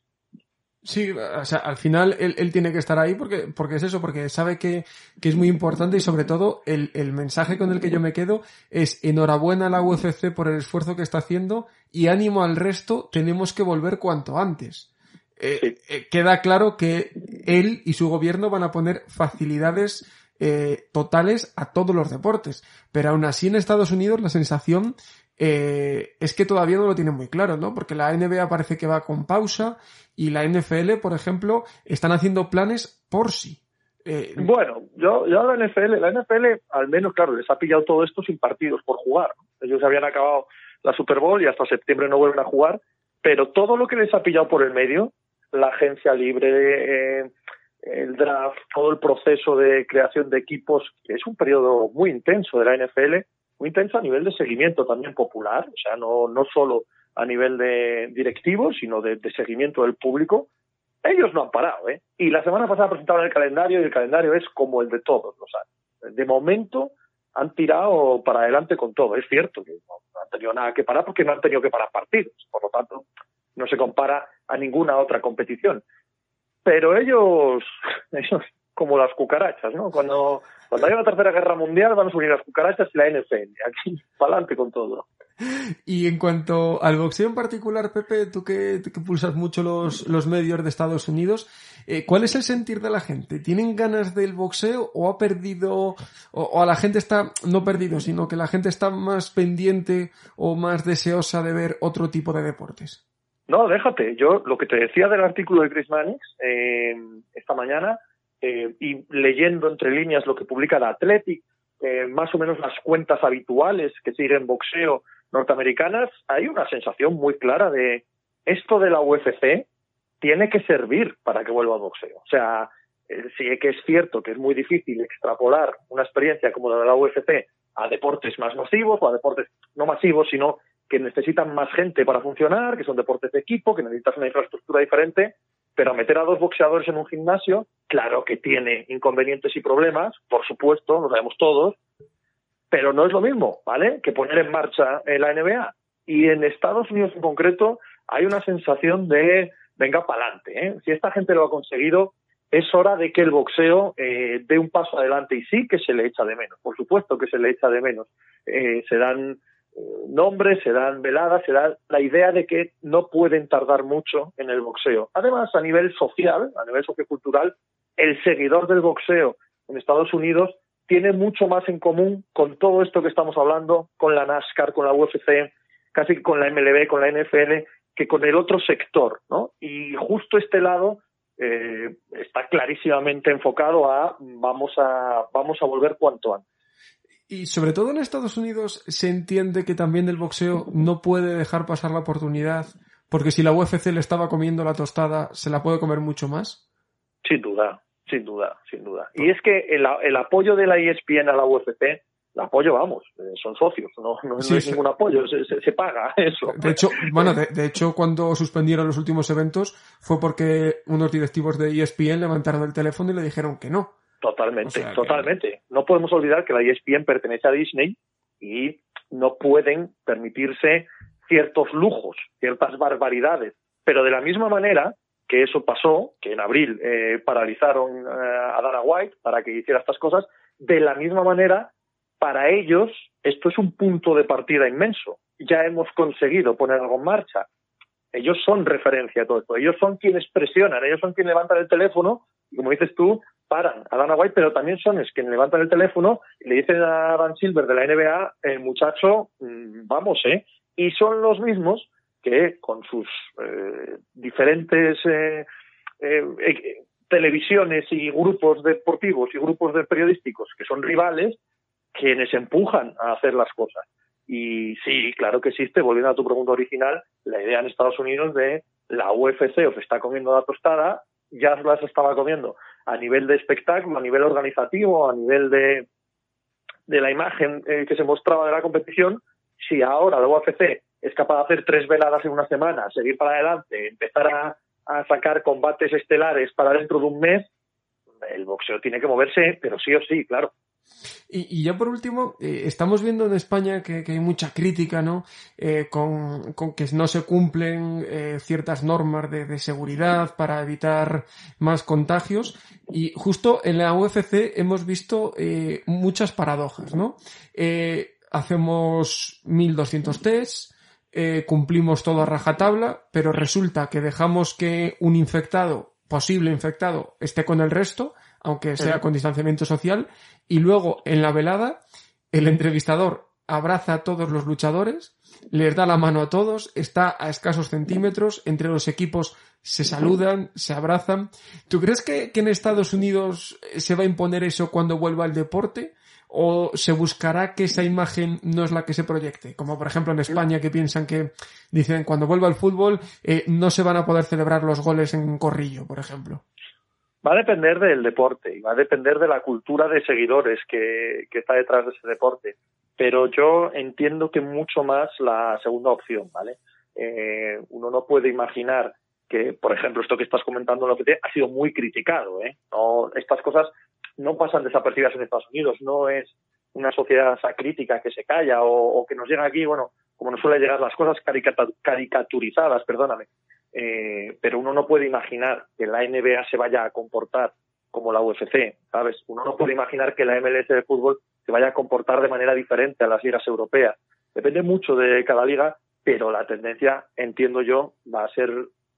Sí, o sea, al final él, él tiene que estar ahí porque, porque es eso, porque sabe que, que es muy importante y sobre todo el, el mensaje con el que yo me quedo es enhorabuena a la UFC por el esfuerzo que está haciendo y ánimo al resto, tenemos que volver cuanto antes. Eh, Sí. eh, queda claro que él y su gobierno van a poner facilidades eh, totales a todos los deportes, pero aún así en Estados Unidos la sensación eh, es que todavía no lo tienen muy claro, ¿no? Porque la NBA parece que va con pausa y la NFL, por ejemplo, están haciendo planes por sí. Eh, Bueno, yo, yo la NFL, la NFL al menos, claro, les ha pillado todo esto sin partidos por jugar. Ellos habían acabado la Super Bowl y hasta septiembre no vuelven a jugar, pero todo lo que les ha pillado por el medio, la agencia libre, eh, el draft, todo el proceso de creación de equipos, es un periodo muy intenso de la NFL, muy intenso a nivel de seguimiento también popular, o sea, no, no solo a nivel de directivos, sino de, de seguimiento del público. Ellos no han parado, ¿eh? Y la semana pasada presentaron el calendario y el calendario es como el de todos los años. De momento han tirado para adelante con todo. Es cierto que no han tenido nada que parar porque no han tenido que parar partidos. Por lo tanto, no se compara a ninguna otra competición. Pero ellos, ellos como las cucarachas, ¿no? Cuando, cuando haya la tercera guerra mundial van a subir las cucarachas y la NFL. Aquí, para adelante con todo. Y en cuanto al boxeo en particular, Pepe, tú que, que pulsas mucho los, los medios de Estados Unidos, eh, ¿cuál es el sentir de la gente? ¿Tienen ganas del boxeo o ha perdido, o, o, a la gente está, no perdido, sino que la gente está más pendiente o más deseosa de ver otro tipo de deportes? No, déjate. Yo lo que te decía del artículo de Chris Mannix eh, esta mañana eh, y leyendo entre líneas lo que publica la Athletic, eh, más o menos las cuentas habituales que siguen boxeo norteamericanas, hay una sensación muy clara de esto de la UFC tiene que servir para que vuelva al boxeo. O sea, eh, sí que es cierto que es muy difícil extrapolar una experiencia como la de la UFC a deportes más masivos o a deportes no masivos, sino que necesitan más gente para funcionar, que son deportes de equipo, que necesitas una infraestructura diferente, pero meter a dos boxeadores en un gimnasio, claro que tiene inconvenientes y problemas, por supuesto, lo sabemos todos, pero no es lo mismo, ¿vale? Que poner en marcha la NBA. Y en Estados Unidos en concreto hay una sensación de venga para adelante. ¿eh? Si esta gente lo ha conseguido, es hora de que el boxeo eh, dé un paso adelante y sí que se le echa de menos, por supuesto que se le echa de menos. Eh, se dan nombres, se dan veladas, se da la idea de que no pueden tardar mucho en el boxeo. Además, a nivel social, a nivel sociocultural, el seguidor del boxeo en Estados Unidos tiene mucho más en común con todo esto que estamos hablando, con la NASCAR, con la UFC, casi con la MLB, con la NFL, que con el otro sector, ¿no? Y justo este lado eh, está clarísimamente enfocado a vamos a vamos a volver cuanto antes. Y sobre todo en Estados Unidos se entiende que también el boxeo no puede dejar pasar la oportunidad, porque si la UFC le estaba comiendo la tostada, se la puede comer mucho más. Sin duda, sin duda, sin duda. Y es que el, el apoyo de la ESPN a la UFC, el apoyo, vamos, eh, son socios, no, no, Sí, no es sí. ningún apoyo, se, se, se paga eso. De hecho, bueno, de, de hecho, cuando suspendieron los últimos eventos fue porque unos directivos de ESPN levantaron el teléfono y le dijeron que no. Totalmente, O sea que- totalmente. No podemos olvidar que la ESPN pertenece a Disney y no pueden permitirse ciertos lujos, ciertas barbaridades. Pero de la misma manera que eso pasó, que en abril eh, paralizaron eh, a Dana White para que hiciera estas cosas, de la misma manera, para ellos esto es un punto de partida inmenso. Ya hemos conseguido poner algo en marcha. Ellos son referencia a todo esto. Ellos son quienes presionan, ellos son quienes levantan el teléfono y, como dices tú, paran a Dana White, pero también son es quienes levantan el teléfono y le dicen a Dan Silver de la NBA, el muchacho, mm, vamos, ¿eh? Y son los mismos que con sus eh, diferentes eh, eh, televisiones y grupos deportivos y grupos de periodísticos que son rivales, quienes empujan a hacer las cosas. Y sí, claro que existe, volviendo a tu pregunta original, la idea en Estados Unidos de la UFC os está comiendo la tostada, ya las estaba comiendo a nivel de espectáculo, a nivel organizativo, a nivel de, de la imagen eh, que se mostraba de la competición, si ahora la UFC es capaz de hacer tres veladas en una semana, seguir para adelante, empezar a, a sacar combates estelares para dentro de un mes, el boxeo tiene que moverse, pero sí o sí, claro. Y, ya por último, eh, estamos viendo en España que, hay mucha crítica, ¿no? Eh, con, que no se cumplen eh, ciertas normas de, de seguridad para evitar más contagios. Y justo en la UFC hemos visto muchas paradojas, ¿no? Hacemos 1200 tests, cumplimos todo a rajatabla, pero resulta que dejamos que un infectado, posible infectado, esté con el resto, aunque sea con distanciamiento social, y luego en la velada el entrevistador abraza a todos los luchadores, les da la mano a todos, está a escasos centímetros, entre los equipos se saludan, se abrazan. ¿Tú crees que, que en Estados Unidos se va a imponer eso cuando vuelva el deporte? ¿O se buscará que esa imagen no es la que se proyecte? Como por ejemplo en España que piensan que dicen cuando vuelva el fútbol eh, no se van a poder celebrar los goles en corrillo, por ejemplo. Va a depender del deporte y va a depender de la cultura de seguidores que, que está detrás de ese deporte. Pero yo entiendo que mucho más la segunda opción, ¿vale? Eh, uno no puede imaginar que, por ejemplo, esto que estás comentando en OPT ha sido muy criticado, ¿eh? No, estas cosas no pasan desapercibidas en Estados Unidos, no es una sociedad crítica que se calla o, o, que nos llega aquí, bueno, como nos suele llegar las cosas caricaturizadas, perdóname. Eh, pero uno no puede imaginar que la NBA se vaya a comportar como la UFC, ¿sabes? Uno no puede imaginar que la MLS de fútbol se vaya a comportar de manera diferente a las ligas europeas. Depende mucho de cada liga, pero la tendencia, entiendo yo, va a ser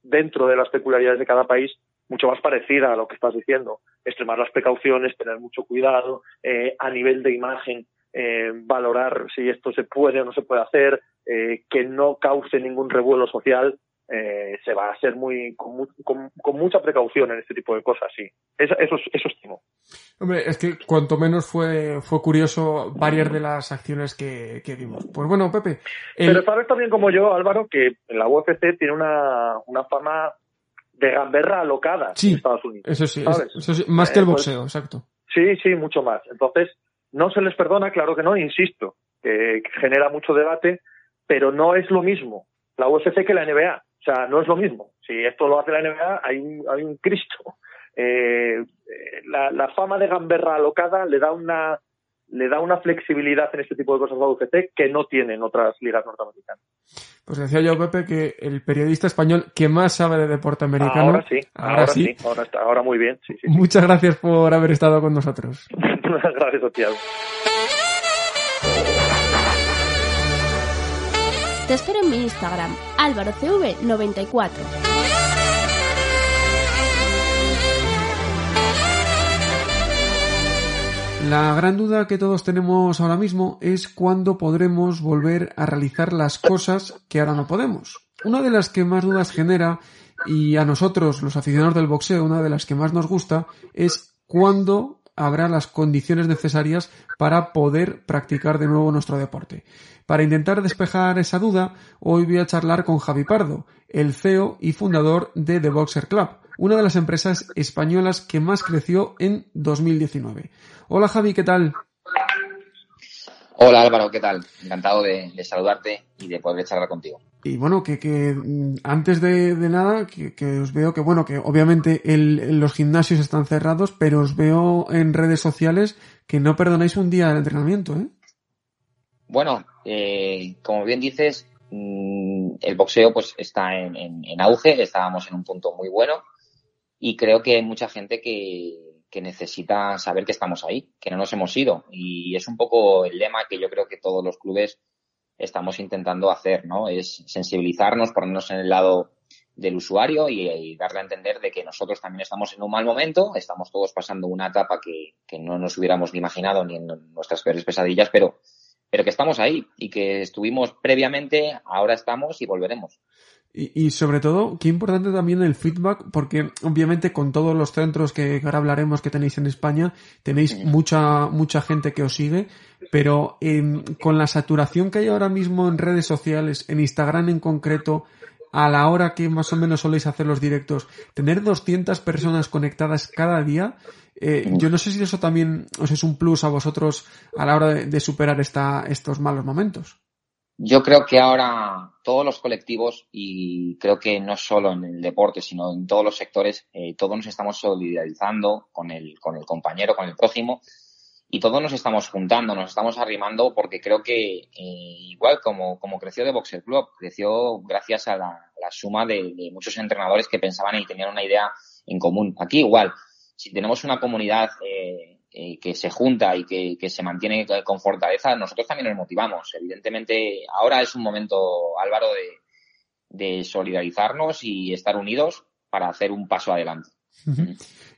dentro de las peculiaridades de cada país mucho más parecida a lo que estás diciendo. Extremar las precauciones, tener mucho cuidado, eh, a nivel de imagen, eh, valorar si esto se puede o no se puede hacer, eh, que no cause ningún revuelo social, eh, se va a hacer muy con, con, con, mucha precaución en este tipo de cosas, sí. Eso, eso, eso estimo. Hombre, es que cuanto menos fue, fue curioso varias de las acciones que, que vimos. Pues bueno, Pepe. El... Pero sabes también como yo, Álvaro, que la UFC tiene una, una fama de gamberra alocada sí, en Estados Unidos. Eso sí, ¿sabes? eso sí más que el boxeo, pues, exacto. Sí, sí, mucho más. Entonces, no se les perdona, claro que no, insisto, que genera mucho debate, pero no es lo mismo la UFC que la NBA. O sea, no es lo mismo. Si esto lo hace la NBA, hay un, hay un Cristo. Eh, la, la, fama de gamberra alocada le da una le da una flexibilidad en este tipo de cosas a la UFC que no tienen otras ligas norteamericanas. Pues decía yo, Pepe, que el periodista español que más sabe de deporte americano. Ahora sí, ahora, ahora sí. sí. Ahora, está, ahora muy bien. Sí, sí, Muchas gracias por haber estado con nosotros. gracias, Santiago. Te espero en mi Instagram, álvarocv94. La gran duda que todos tenemos ahora mismo es cuándo podremos volver a realizar las cosas que ahora no podemos. Una de las que más dudas genera, y a nosotros, los aficionados del boxeo, una de las que más nos gusta, es cuándo habrá las condiciones necesarias para poder practicar de nuevo nuestro deporte. Para intentar despejar esa duda, hoy voy a charlar con Javi Pardo, el CEO y fundador de The Boxer Club, una de las empresas españolas que más creció en 2019. Hola Javi, ¿qué tal? Hola Álvaro, ¿qué tal? Encantado de, de saludarte y de poder charlar contigo. Y bueno, que, que antes de, de nada, que, que, os veo que bueno, que obviamente el, los gimnasios están cerrados, pero os veo en redes sociales que no perdonáis un día de entrenamiento, ¿eh? Bueno, eh, como bien dices, mmm, el boxeo pues está en, en, en auge, estábamos en un punto muy bueno y creo que hay mucha gente que, que necesita saber que estamos ahí, que no nos hemos ido. Y es un poco el lema que yo creo que todos los clubes estamos intentando hacer, ¿no? Es sensibilizarnos, ponernos en el lado del usuario y, darle a entender de que nosotros también estamos en un mal momento, estamos todos pasando una etapa que, que no nos hubiéramos ni imaginado ni en nuestras peores pesadillas, pero, pero que estamos ahí y que estuvimos previamente, ahora estamos y volveremos. Y, y, sobre todo, qué importante también el feedback, porque obviamente con todos los centros que ahora hablaremos que tenéis en España, tenéis mucha, mucha gente que os sigue, pero eh, con la saturación que hay ahora mismo en redes sociales, en Instagram en concreto, a la hora que más o menos soléis hacer los directos, tener 200 personas conectadas cada día, eh, yo no sé si eso también os es un plus a vosotros a la hora de, de superar esta, estos malos momentos. Yo creo que ahora todos los colectivos, y creo que no solo en el deporte, sino en todos los sectores, eh, todos nos estamos solidarizando con el, con el compañero, con el prójimo, y todos nos estamos juntando, nos estamos arrimando, porque creo que eh, igual como, como creció de Boxer Club, creció gracias a la, suma de, de, muchos entrenadores que pensaban y tenían una idea en común. Aquí igual, si tenemos una comunidad eh, que se junta y que, que, se mantiene con fortaleza, nosotros también nos motivamos. Evidentemente, ahora es un momento, Álvaro, de, de solidarizarnos y estar unidos para hacer un paso adelante.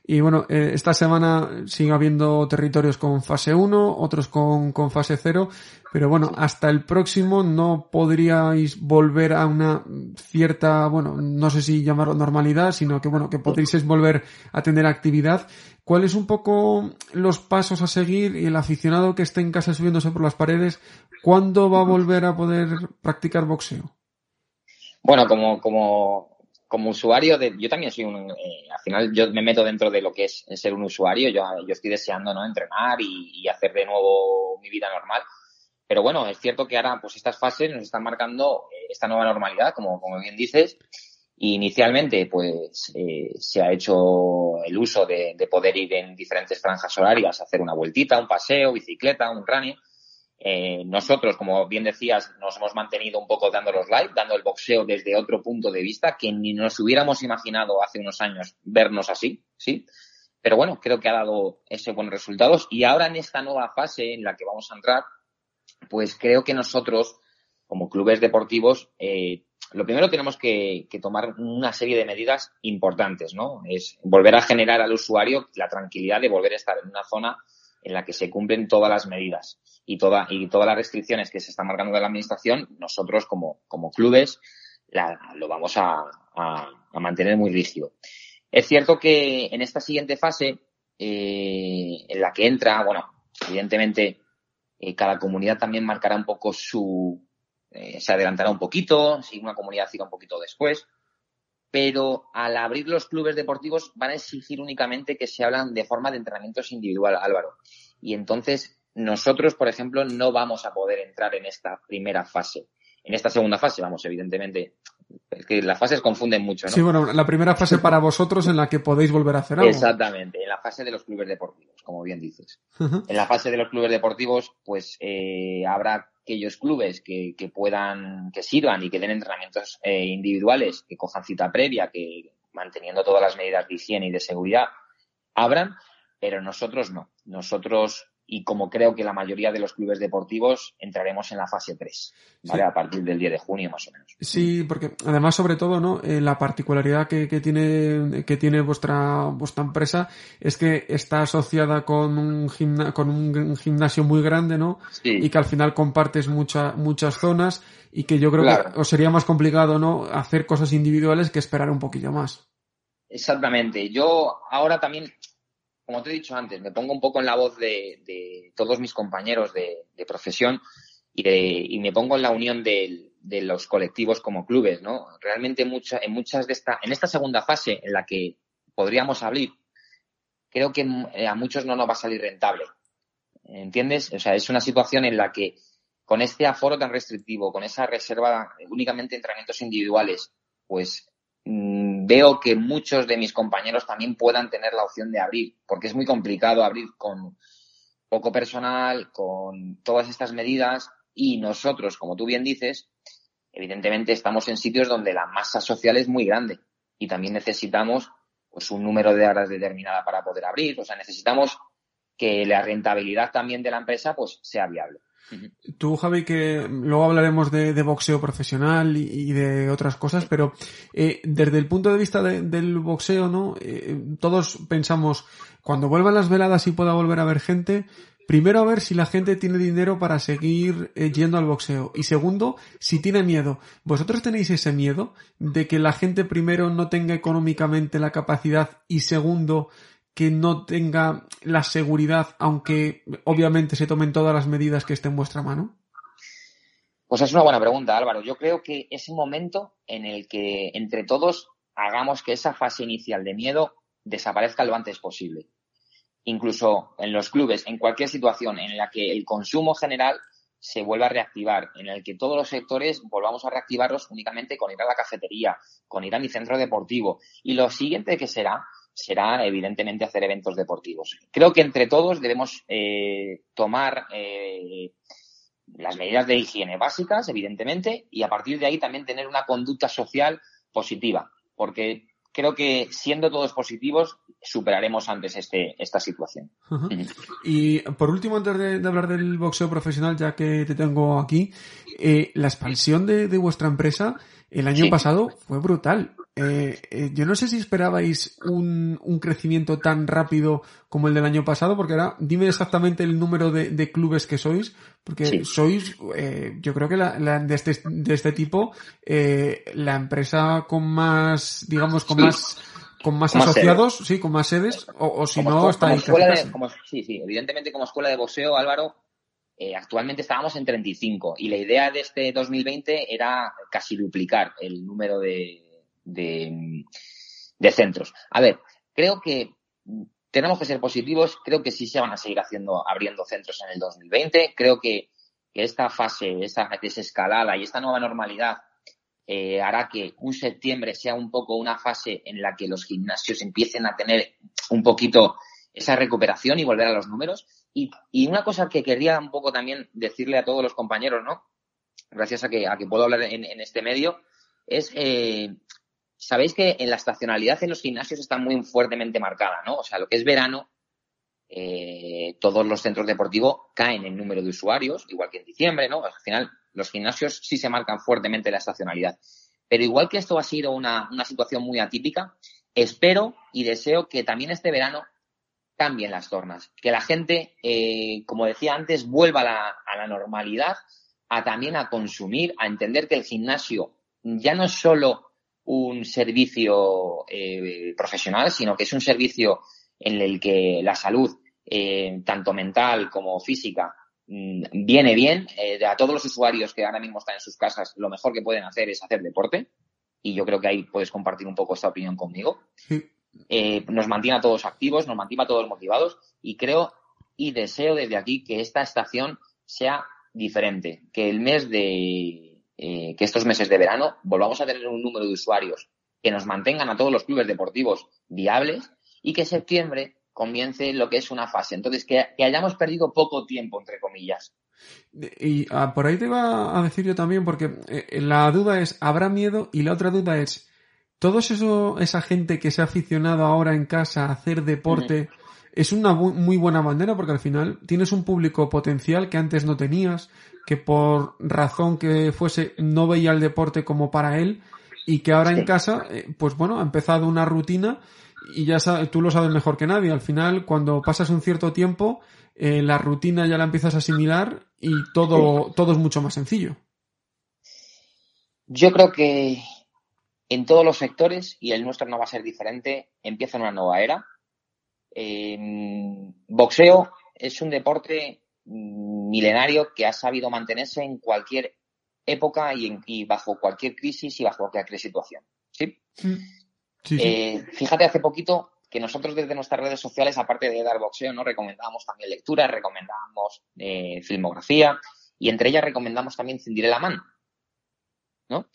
Y bueno, eh, esta semana sigue habiendo territorios con fase 1, otros con, con fase 0, pero bueno, hasta el próximo no podríais volver a una cierta, bueno, no sé si llamarlo normalidad, sino que bueno, que podríais volver a tener actividad. ¿Cuáles un poco los pasos a seguir y el aficionado que esté en casa subiéndose por las paredes, cuándo va a volver a poder practicar boxeo? Bueno, como, como como usuario, de, yo también soy un, eh, al final yo me meto dentro de lo que es ser un usuario, yo, yo estoy deseando, ¿no? Entrenar y, y hacer de nuevo mi vida normal. Pero bueno, es cierto que ahora, pues estas fases nos están marcando eh, esta nueva normalidad, como, como bien dices, y inicialmente, pues, eh, se ha hecho el uso de, de, poder ir en diferentes franjas horarias, hacer una vueltita, un paseo, bicicleta, un running. Eh, nosotros, como bien decías, nos hemos mantenido un poco dando los live, dando el boxeo desde otro punto de vista que ni nos hubiéramos imaginado hace unos años vernos así, ¿sí? Pero bueno, creo que ha dado ese buenos resultados y ahora en esta nueva fase en la que vamos a entrar, pues creo que nosotros, como clubes deportivos, eh, lo primero tenemos que, que, tomar una serie de medidas importantes, ¿no? Es volver a generar al usuario la tranquilidad de volver a estar en una zona en la que se cumplen todas las medidas y, toda, y todas las restricciones que se están marcando de la administración, nosotros como, como clubes lo vamos a, a, a, mantener muy rígido. Es cierto que en esta siguiente fase, eh, en la que entra, bueno, evidentemente eh, cada comunidad también marcará un poco su, eh, se adelantará un poquito, si una comunidad siga un poquito después, pero al abrir los clubes deportivos van a exigir únicamente que se hablan de forma de entrenamientos individual, Álvaro. Y entonces nosotros, por ejemplo, no vamos a poder entrar en esta primera fase. En esta segunda fase, vamos, evidentemente, es que las fases confunden mucho, ¿no? Sí, bueno, la primera fase para vosotros en la que podéis volver a hacer algo. Exactamente, en la fase de los clubes deportivos, como bien dices. Uh -huh. En la fase de los clubes deportivos, pues eh, habrá aquellos clubes que, que, puedan, que sirvan y que den entrenamientos eh, individuales, que cojan cita previa, que manteniendo todas las medidas de higiene y de seguridad, abran, pero nosotros no. Nosotros y como creo que la mayoría de los clubes deportivos entraremos en la fase 3, ¿vale? Sí. A partir del 10 de junio más o menos. Sí, porque además sobre todo, ¿no? Eh, la particularidad que, que, tiene que tiene vuestra vuestra empresa es que está asociada con un gimna con un gimnasio muy grande, ¿no? Sí. Y que al final compartes mucha, muchas zonas y que yo creo claro. que os sería más complicado, ¿no? Hacer cosas individuales que esperar un poquillo más. Exactamente. Yo ahora también como te he dicho antes, me pongo un poco en la voz de, de todos mis compañeros de, de profesión y, de, y, me pongo en la unión de, de, los colectivos como clubes, ¿no? Realmente mucha, en muchas de esta, en esta segunda fase en la que podríamos abrir, creo que a muchos no nos va a salir rentable. ¿Entiendes? O sea, es una situación en la que con este aforo tan restrictivo, con esa reserva únicamente entrenamientos individuales, pues mmm, veo que muchos de mis compañeros también puedan tener la opción de abrir, porque es muy complicado abrir con poco personal, con todas estas medidas y nosotros, como tú bien dices, evidentemente estamos en sitios donde la masa social es muy grande y también necesitamos pues un número de horas determinada para poder abrir, o sea, necesitamos que la rentabilidad también de la empresa pues sea viable. Tú, Javi, que luego hablaremos de, boxeo profesional y, de otras cosas, pero eh, desde el punto de vista de, del boxeo, ¿no? Eh, todos pensamos, cuando vuelvan las veladas y pueda volver a ver gente, primero a ver si la gente tiene dinero para seguir eh, yendo al boxeo. Y segundo, si tiene miedo. ¿Vosotros tenéis ese miedo de que la gente primero no tenga económicamente la capacidad y segundo, que no tenga la seguridad, aunque obviamente se tomen todas las medidas que estén en vuestra mano? Pues es una buena pregunta, Álvaro. Yo creo que es un momento en el que entre todos hagamos que esa fase inicial de miedo desaparezca lo antes posible. Incluso en los clubes, en cualquier situación en la que el consumo general se vuelva a reactivar, en el que todos los sectores volvamos a reactivarlos únicamente con ir a la cafetería, con ir a mi centro deportivo. Y lo siguiente que será será evidentemente hacer eventos deportivos. Creo que entre todos debemos eh, tomar eh, las medidas de higiene básicas, evidentemente, y a partir de ahí también tener una conducta social positiva, porque creo que siendo todos positivos superaremos antes este, esta situación. Uh -huh. Y por último, antes de, de, hablar del boxeo profesional, ya que te tengo aquí, eh, la expansión de, de, vuestra empresa el año sí. pasado fue brutal. Eh, eh, yo no sé si esperabais un, un, crecimiento tan rápido como el del año pasado, porque ahora dime exactamente el número de, de clubes que sois, porque sí. sois, eh, yo creo que la, la, de, este, de este tipo, eh, la empresa con más, digamos, con sí. más con más asociados, sí, con más sedes, o, o si como, no, está ahí. De, como, sí, sí, evidentemente como escuela de boxeo, Álvaro, eh, actualmente estábamos en 35 y la idea de este 2020 era casi duplicar el número de, de, de centros. A ver, creo que tenemos que ser positivos. Creo que sí se van a seguir haciendo, abriendo centros en el 2020. Creo que, que esta fase, esa desescalada y esta nueva normalidad eh, hará que un septiembre sea un poco una fase en la que los gimnasios empiecen a tener un poquito esa recuperación y volver a los números. Y, y una cosa que quería un poco también decirle a todos los compañeros, ¿no? Gracias a que, a que puedo hablar en, en este medio, es, eh, sabéis que en la estacionalidad en los gimnasios está muy fuertemente marcada, ¿no? O sea, lo que es verano, eh, todos los centros deportivos caen en número de usuarios, igual que en diciembre, ¿no? Al final, los gimnasios sí se marcan fuertemente la estacionalidad. Pero igual que esto ha sido una, situación muy atípica, espero y deseo que también este verano cambien las tornas, que la gente, eh, como decía antes, vuelva a la, a la, normalidad, a también a consumir, a entender que el gimnasio ya no es solo un servicio eh, profesional, sino que es un servicio en el que la salud, eh, tanto mental como física, mmm, viene bien. Eh, a todos los usuarios que ahora mismo están en sus casas, lo mejor que pueden hacer es hacer deporte. Y yo creo que ahí puedes compartir un poco esta opinión conmigo. Sí. Eh, nos mantiene a todos activos, nos mantiene a todos motivados y creo y deseo desde aquí que esta estación sea diferente, que el mes de, eh, que estos meses de verano volvamos a tener un número de usuarios que nos mantengan a todos los clubes deportivos viables y que septiembre comience lo que es una fase. Entonces, que, que hayamos perdido poco tiempo, entre comillas. Y ah, por ahí te iba a decir yo también, porque eh, la duda es, ¿habrá miedo? Y la otra duda es, todos eso, esa gente que se ha aficionado ahora en casa a hacer deporte, es una bu muy buena manera porque al final tienes un público potencial que antes no tenías, que por razón que fuese no veía el deporte como para él y que ahora sí. en casa, eh, pues bueno, ha empezado una rutina y ya sabes, tú lo sabes mejor que nadie. Al final, cuando pasas un cierto tiempo, eh, la rutina ya la empiezas a asimilar y todo, todo es mucho más sencillo. Yo creo que en todos los sectores, y el nuestro no va a ser diferente, empieza una nueva era. Eh, boxeo es un deporte milenario que ha sabido mantenerse en cualquier época y, en, y bajo cualquier crisis y bajo cualquier situación. ¿Sí? Sí, sí. Eh, fíjate, hace poquito que nosotros desde nuestras redes sociales, aparte de dar boxeo, ¿no? Recomendábamos también lectura, recomendábamos eh, filmografía y entre ellas recomendamos también Cinderella Man, ¿no?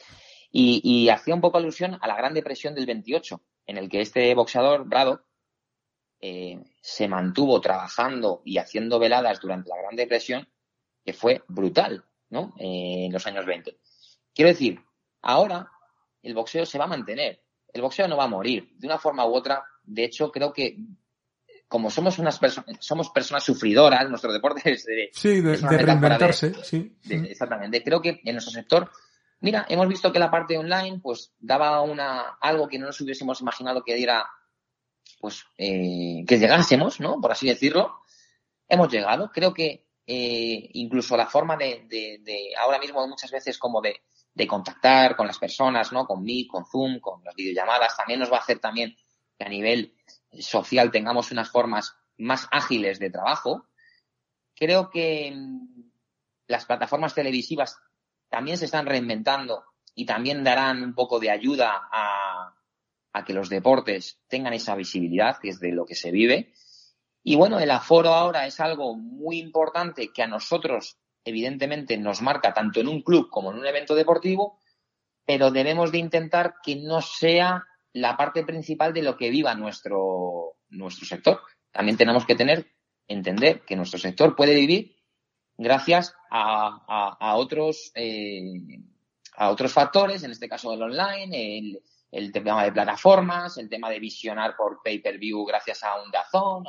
Y, y, hacía un poco alusión a la Gran Depresión del 28, en el que este boxeador, Brado, eh, se mantuvo trabajando y haciendo veladas durante la Gran Depresión, que fue brutal, ¿no? Eh, en los años 20. Quiero decir, ahora el boxeo se va a mantener, el boxeo no va a morir, de una forma u otra. De hecho, creo que como somos unas personas, somos personas sufridoras, nuestro deporte es de, sí, de, es de reinventarse, de, sí. Exactamente. Creo que en nuestro sector Mira, hemos visto que la parte online, pues, daba una, algo que no nos hubiésemos imaginado que diera, pues, eh, que llegásemos, ¿no? Por así decirlo. Hemos llegado. Creo que, eh, incluso la forma de, de, de, ahora mismo muchas veces como de, de contactar con las personas, ¿no? Con Meet, con Zoom, con las videollamadas, también nos va a hacer también que a nivel social tengamos unas formas más ágiles de trabajo. Creo que mm, las plataformas televisivas también se están reinventando y también darán un poco de ayuda a, a, que los deportes tengan esa visibilidad, que es de lo que se vive. Y bueno, el aforo ahora es algo muy importante que a nosotros, evidentemente, nos marca tanto en un club como en un evento deportivo, pero debemos de intentar que no sea la parte principal de lo que viva nuestro, nuestro sector. También tenemos que tener, entender que nuestro sector puede vivir gracias a, a, otros eh, a otros factores, en este caso el online, el, el, tema de plataformas, el tema de visionar por pay-per-view gracias a un Dazón,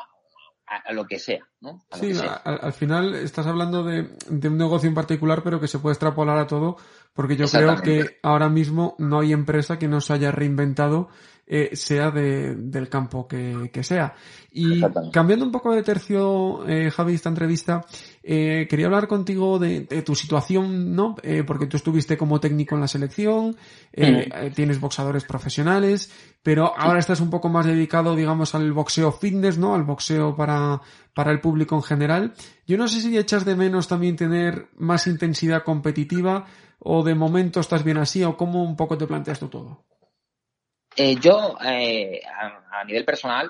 a, a, lo que sea, ¿no? sí, que sea. Al, al, final estás hablando de, de, un negocio en particular, pero que se puede extrapolar a todo, porque yo creo que ahora mismo no hay empresa que no se haya reinventado eh, sea de, del campo que, que sea. Y cambiando un poco de tercio, eh, Javi, esta entrevista, eh, quería hablar contigo de, de tu situación, ¿no? Eh, porque tú estuviste como técnico en la selección, mm. tienes boxadores profesionales, pero ahora estás un poco más dedicado, digamos, al boxeo fitness, ¿no? Al boxeo para, para el público en general. Yo no sé si echas de menos también tener más intensidad competitiva o de momento estás bien así o cómo un poco te planteas tú todo. Eh, yo, eh, a, a nivel personal,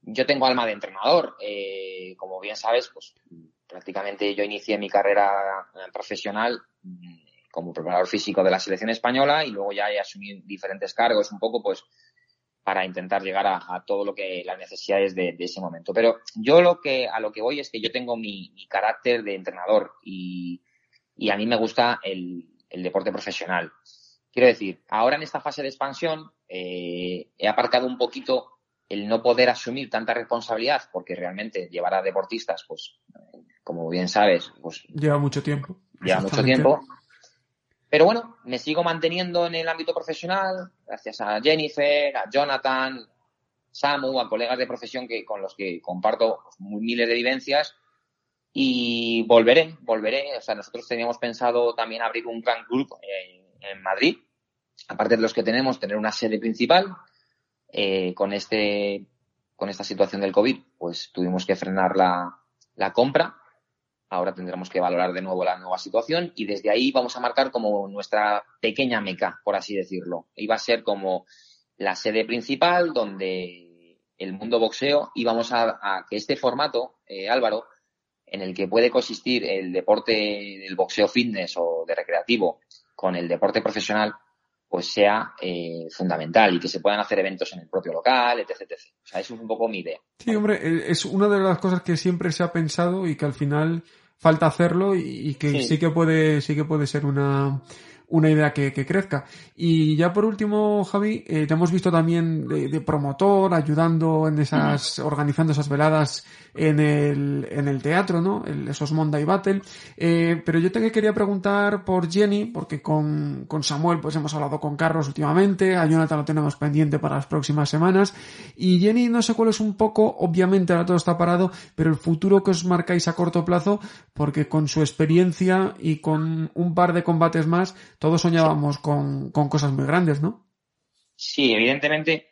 yo tengo alma de entrenador. Eh, como bien sabes, pues prácticamente yo inicié mi carrera eh, profesional mm, como preparador físico de la selección española y luego ya he asumido diferentes cargos un poco pues para intentar llegar a, a todo lo que las necesidades de, ese momento. Pero yo lo que a lo que voy es que yo tengo mi, carácter de entrenador y, y, a mí me gusta el, deporte profesional. Quiero decir, ahora en esta fase de expansión eh, he aparcado un poquito el no poder asumir tanta responsabilidad, porque realmente llevar a deportistas, pues, como bien sabes, pues. Lleva mucho tiempo. Lleva mucho tiempo. Pero bueno, me sigo manteniendo en el ámbito profesional, gracias a Jennifer, a Jonathan, Samu, a colegas de profesión que, con los que comparto pues, miles de vivencias. Y volveré, volveré. O sea, nosotros teníamos pensado también abrir un gran grupo en, en Madrid, aparte de los que tenemos, tener una sede principal, eh, con este con esta situación del COVID, pues tuvimos que frenar la, la, compra. Ahora tendremos que valorar de nuevo la nueva situación y desde ahí vamos a marcar como nuestra pequeña meca, por así decirlo. Iba a ser como la sede principal donde el mundo boxeo íbamos a, a que este formato, eh, Álvaro, en el que puede coexistir el deporte del boxeo fitness o de recreativo con el deporte profesional, pues sea eh, fundamental y que se puedan hacer eventos en el propio local, etc, etc. O sea, eso es un poco mi idea. Sí, hombre, es una de las cosas que siempre se ha pensado y que al final falta hacerlo y, y que sí. sí. que puede, sí que puede ser una, una idea que, que, crezca. Y ya por último, Javi, eh, te hemos visto también de, de, promotor, ayudando en esas, organizando esas veladas en el, en el teatro, ¿no? El, esos Monday Battle. Eh, pero yo te quería preguntar por Jenny, porque con, con Samuel pues hemos hablado con Carlos últimamente, a Jonathan lo tenemos pendiente para las próximas semanas. Y Jenny, no sé cuál es un poco, obviamente ahora todo está parado, pero el futuro que os marcáis a corto plazo, porque con su experiencia y con un par de combates más, todos soñábamos con, con, cosas muy grandes, ¿no? Sí, evidentemente.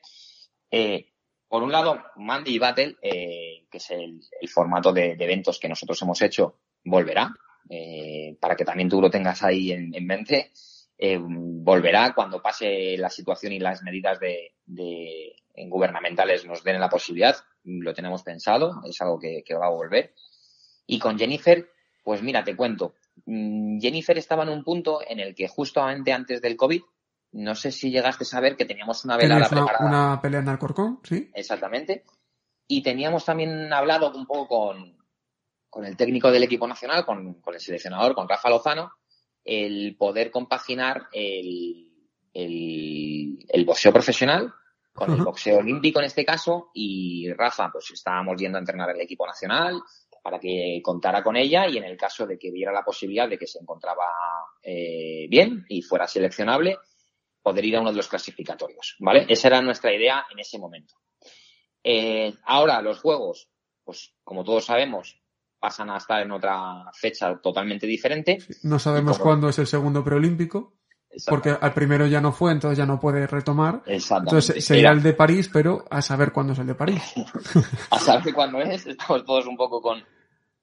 Eh, por un lado, Mandy Battle, eh, que es el, el formato de, eventos que nosotros hemos hecho, volverá, eh, para que también tú lo tengas ahí en, en mente. Eh, volverá cuando pase la situación y las medidas de, de gubernamentales nos den la posibilidad. Lo tenemos pensado, es algo que va a volver. Y con Jennifer, pues mira, te cuento. Mm, Jennifer estaba en un punto en el que justamente antes del COVID, no sé si llegaste a saber que teníamos una velada una, preparada. Una pelea en Alcorcón, sí. Exactamente. Y teníamos también hablado un poco con, con el técnico del equipo nacional, con, con, el seleccionador, con Rafa Lozano, el poder compaginar el, el, el boxeo profesional con uh -huh. el boxeo olímpico en este caso y Rafa, pues estábamos yendo a entrenar el equipo nacional, para que contara con ella y en el caso de que diera la posibilidad de que se encontraba eh, bien y fuera seleccionable, poder ir a uno de los clasificatorios, ¿vale? Esa era nuestra idea en ese momento. Eh, ahora, los juegos, pues como todos sabemos, pasan a estar en otra fecha totalmente diferente. No sabemos como... cuándo es el segundo preolímpico. Porque al primero ya no fue, entonces ya no puede retomar. Entonces sería el de París, pero a saber cuándo es el de París. a saber cuándo es, estamos todos un poco con,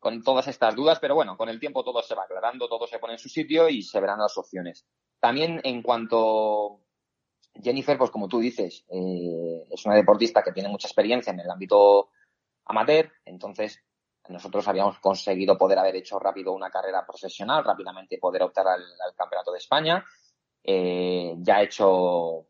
con todas estas dudas, pero bueno, con el tiempo todo se va aclarando, todo se pone en su sitio y se verán las opciones. También en cuanto Jennifer, pues como tú dices, eh, es una deportista que tiene mucha experiencia en el ámbito amateur, entonces nosotros habíamos conseguido poder haber hecho rápido una carrera profesional, rápidamente poder optar al, Campeonato de España. Eh, ya ha hecho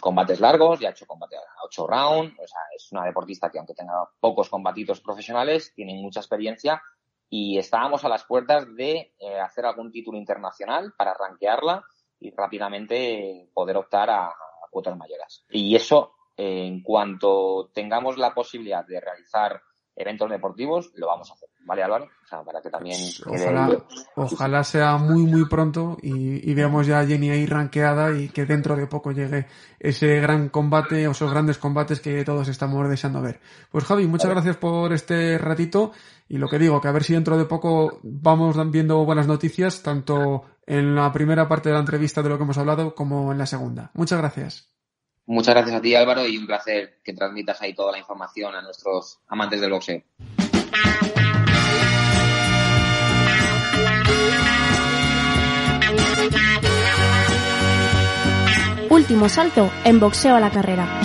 combates largos, ya ha hecho combate a ocho rounds, o sea, es una deportista que aunque tenga pocos combatitos profesionales, tiene mucha experiencia y estábamos a las puertas de eh, hacer algún título internacional para rankearla y rápidamente poder optar a, a cuotas mayores. Y eso, eh, en cuanto tengamos la posibilidad de realizar eventos deportivos, lo vamos a hacer. ¿Vale, Álvaro? O sea, para que también... Pues ojalá, ojalá sea muy, muy pronto y, y, veamos ya a Jenny ahí rankeada y que dentro de poco llegue ese gran combate o esos grandes combates que todos estamos deseando ver. Pues Javi, muchas gracias por este ratito y lo que digo, que a ver si dentro de poco vamos viendo buenas noticias, tanto en la primera parte de la entrevista de lo que hemos hablado como en la segunda. Muchas gracias. Muchas gracias a ti, Álvaro, y un placer que transmitas ahí toda la información a nuestros amantes del boxeo. último salto en boxeo a la carrera.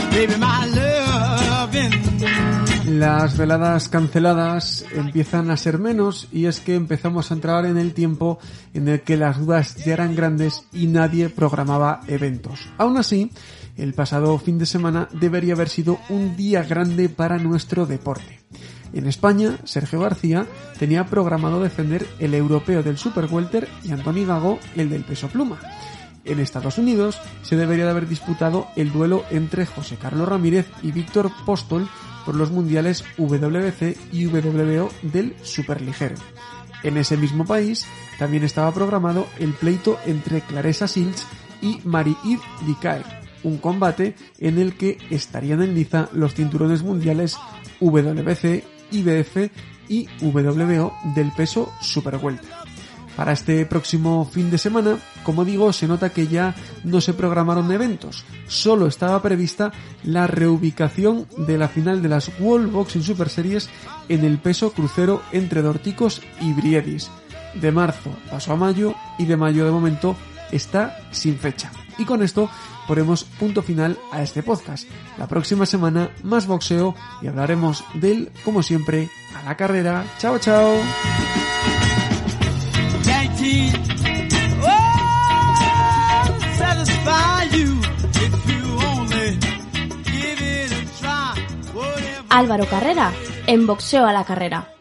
Las veladas canceladas empiezan a ser menos y es que empezamos a entrar en el tiempo en el que las dudas ya eran grandes y nadie programaba eventos. Aún así, el pasado fin de semana debería haber sido un día grande para nuestro deporte. En España, Sergio García tenía programado defender el europeo del Super Welter y Antoni Gago el del peso pluma. En Estados Unidos se debería de haber disputado el duelo entre José Carlos Ramírez y Víctor Postol por los mundiales WBC y WBO del superligero. En ese mismo país también estaba programado el pleito entre Claressa Silch y Marie-Yves un combate en el que estarían en liza los cinturones mundiales WBC, IBF y WBO del peso super welter. Para este próximo fin de semana, como digo, se nota que ya no se programaron eventos, solo estaba prevista la reubicación de la final de las World Boxing Super Series en el peso crucero entre Dorticos y Briedis. De marzo pasó a mayo y de mayo de momento está sin fecha. Y con esto ponemos punto final a este podcast. La próxima semana más boxeo y hablaremos del, como siempre, a la carrera. Chao, chao. Álvaro Carrera en boxeo a la carrera.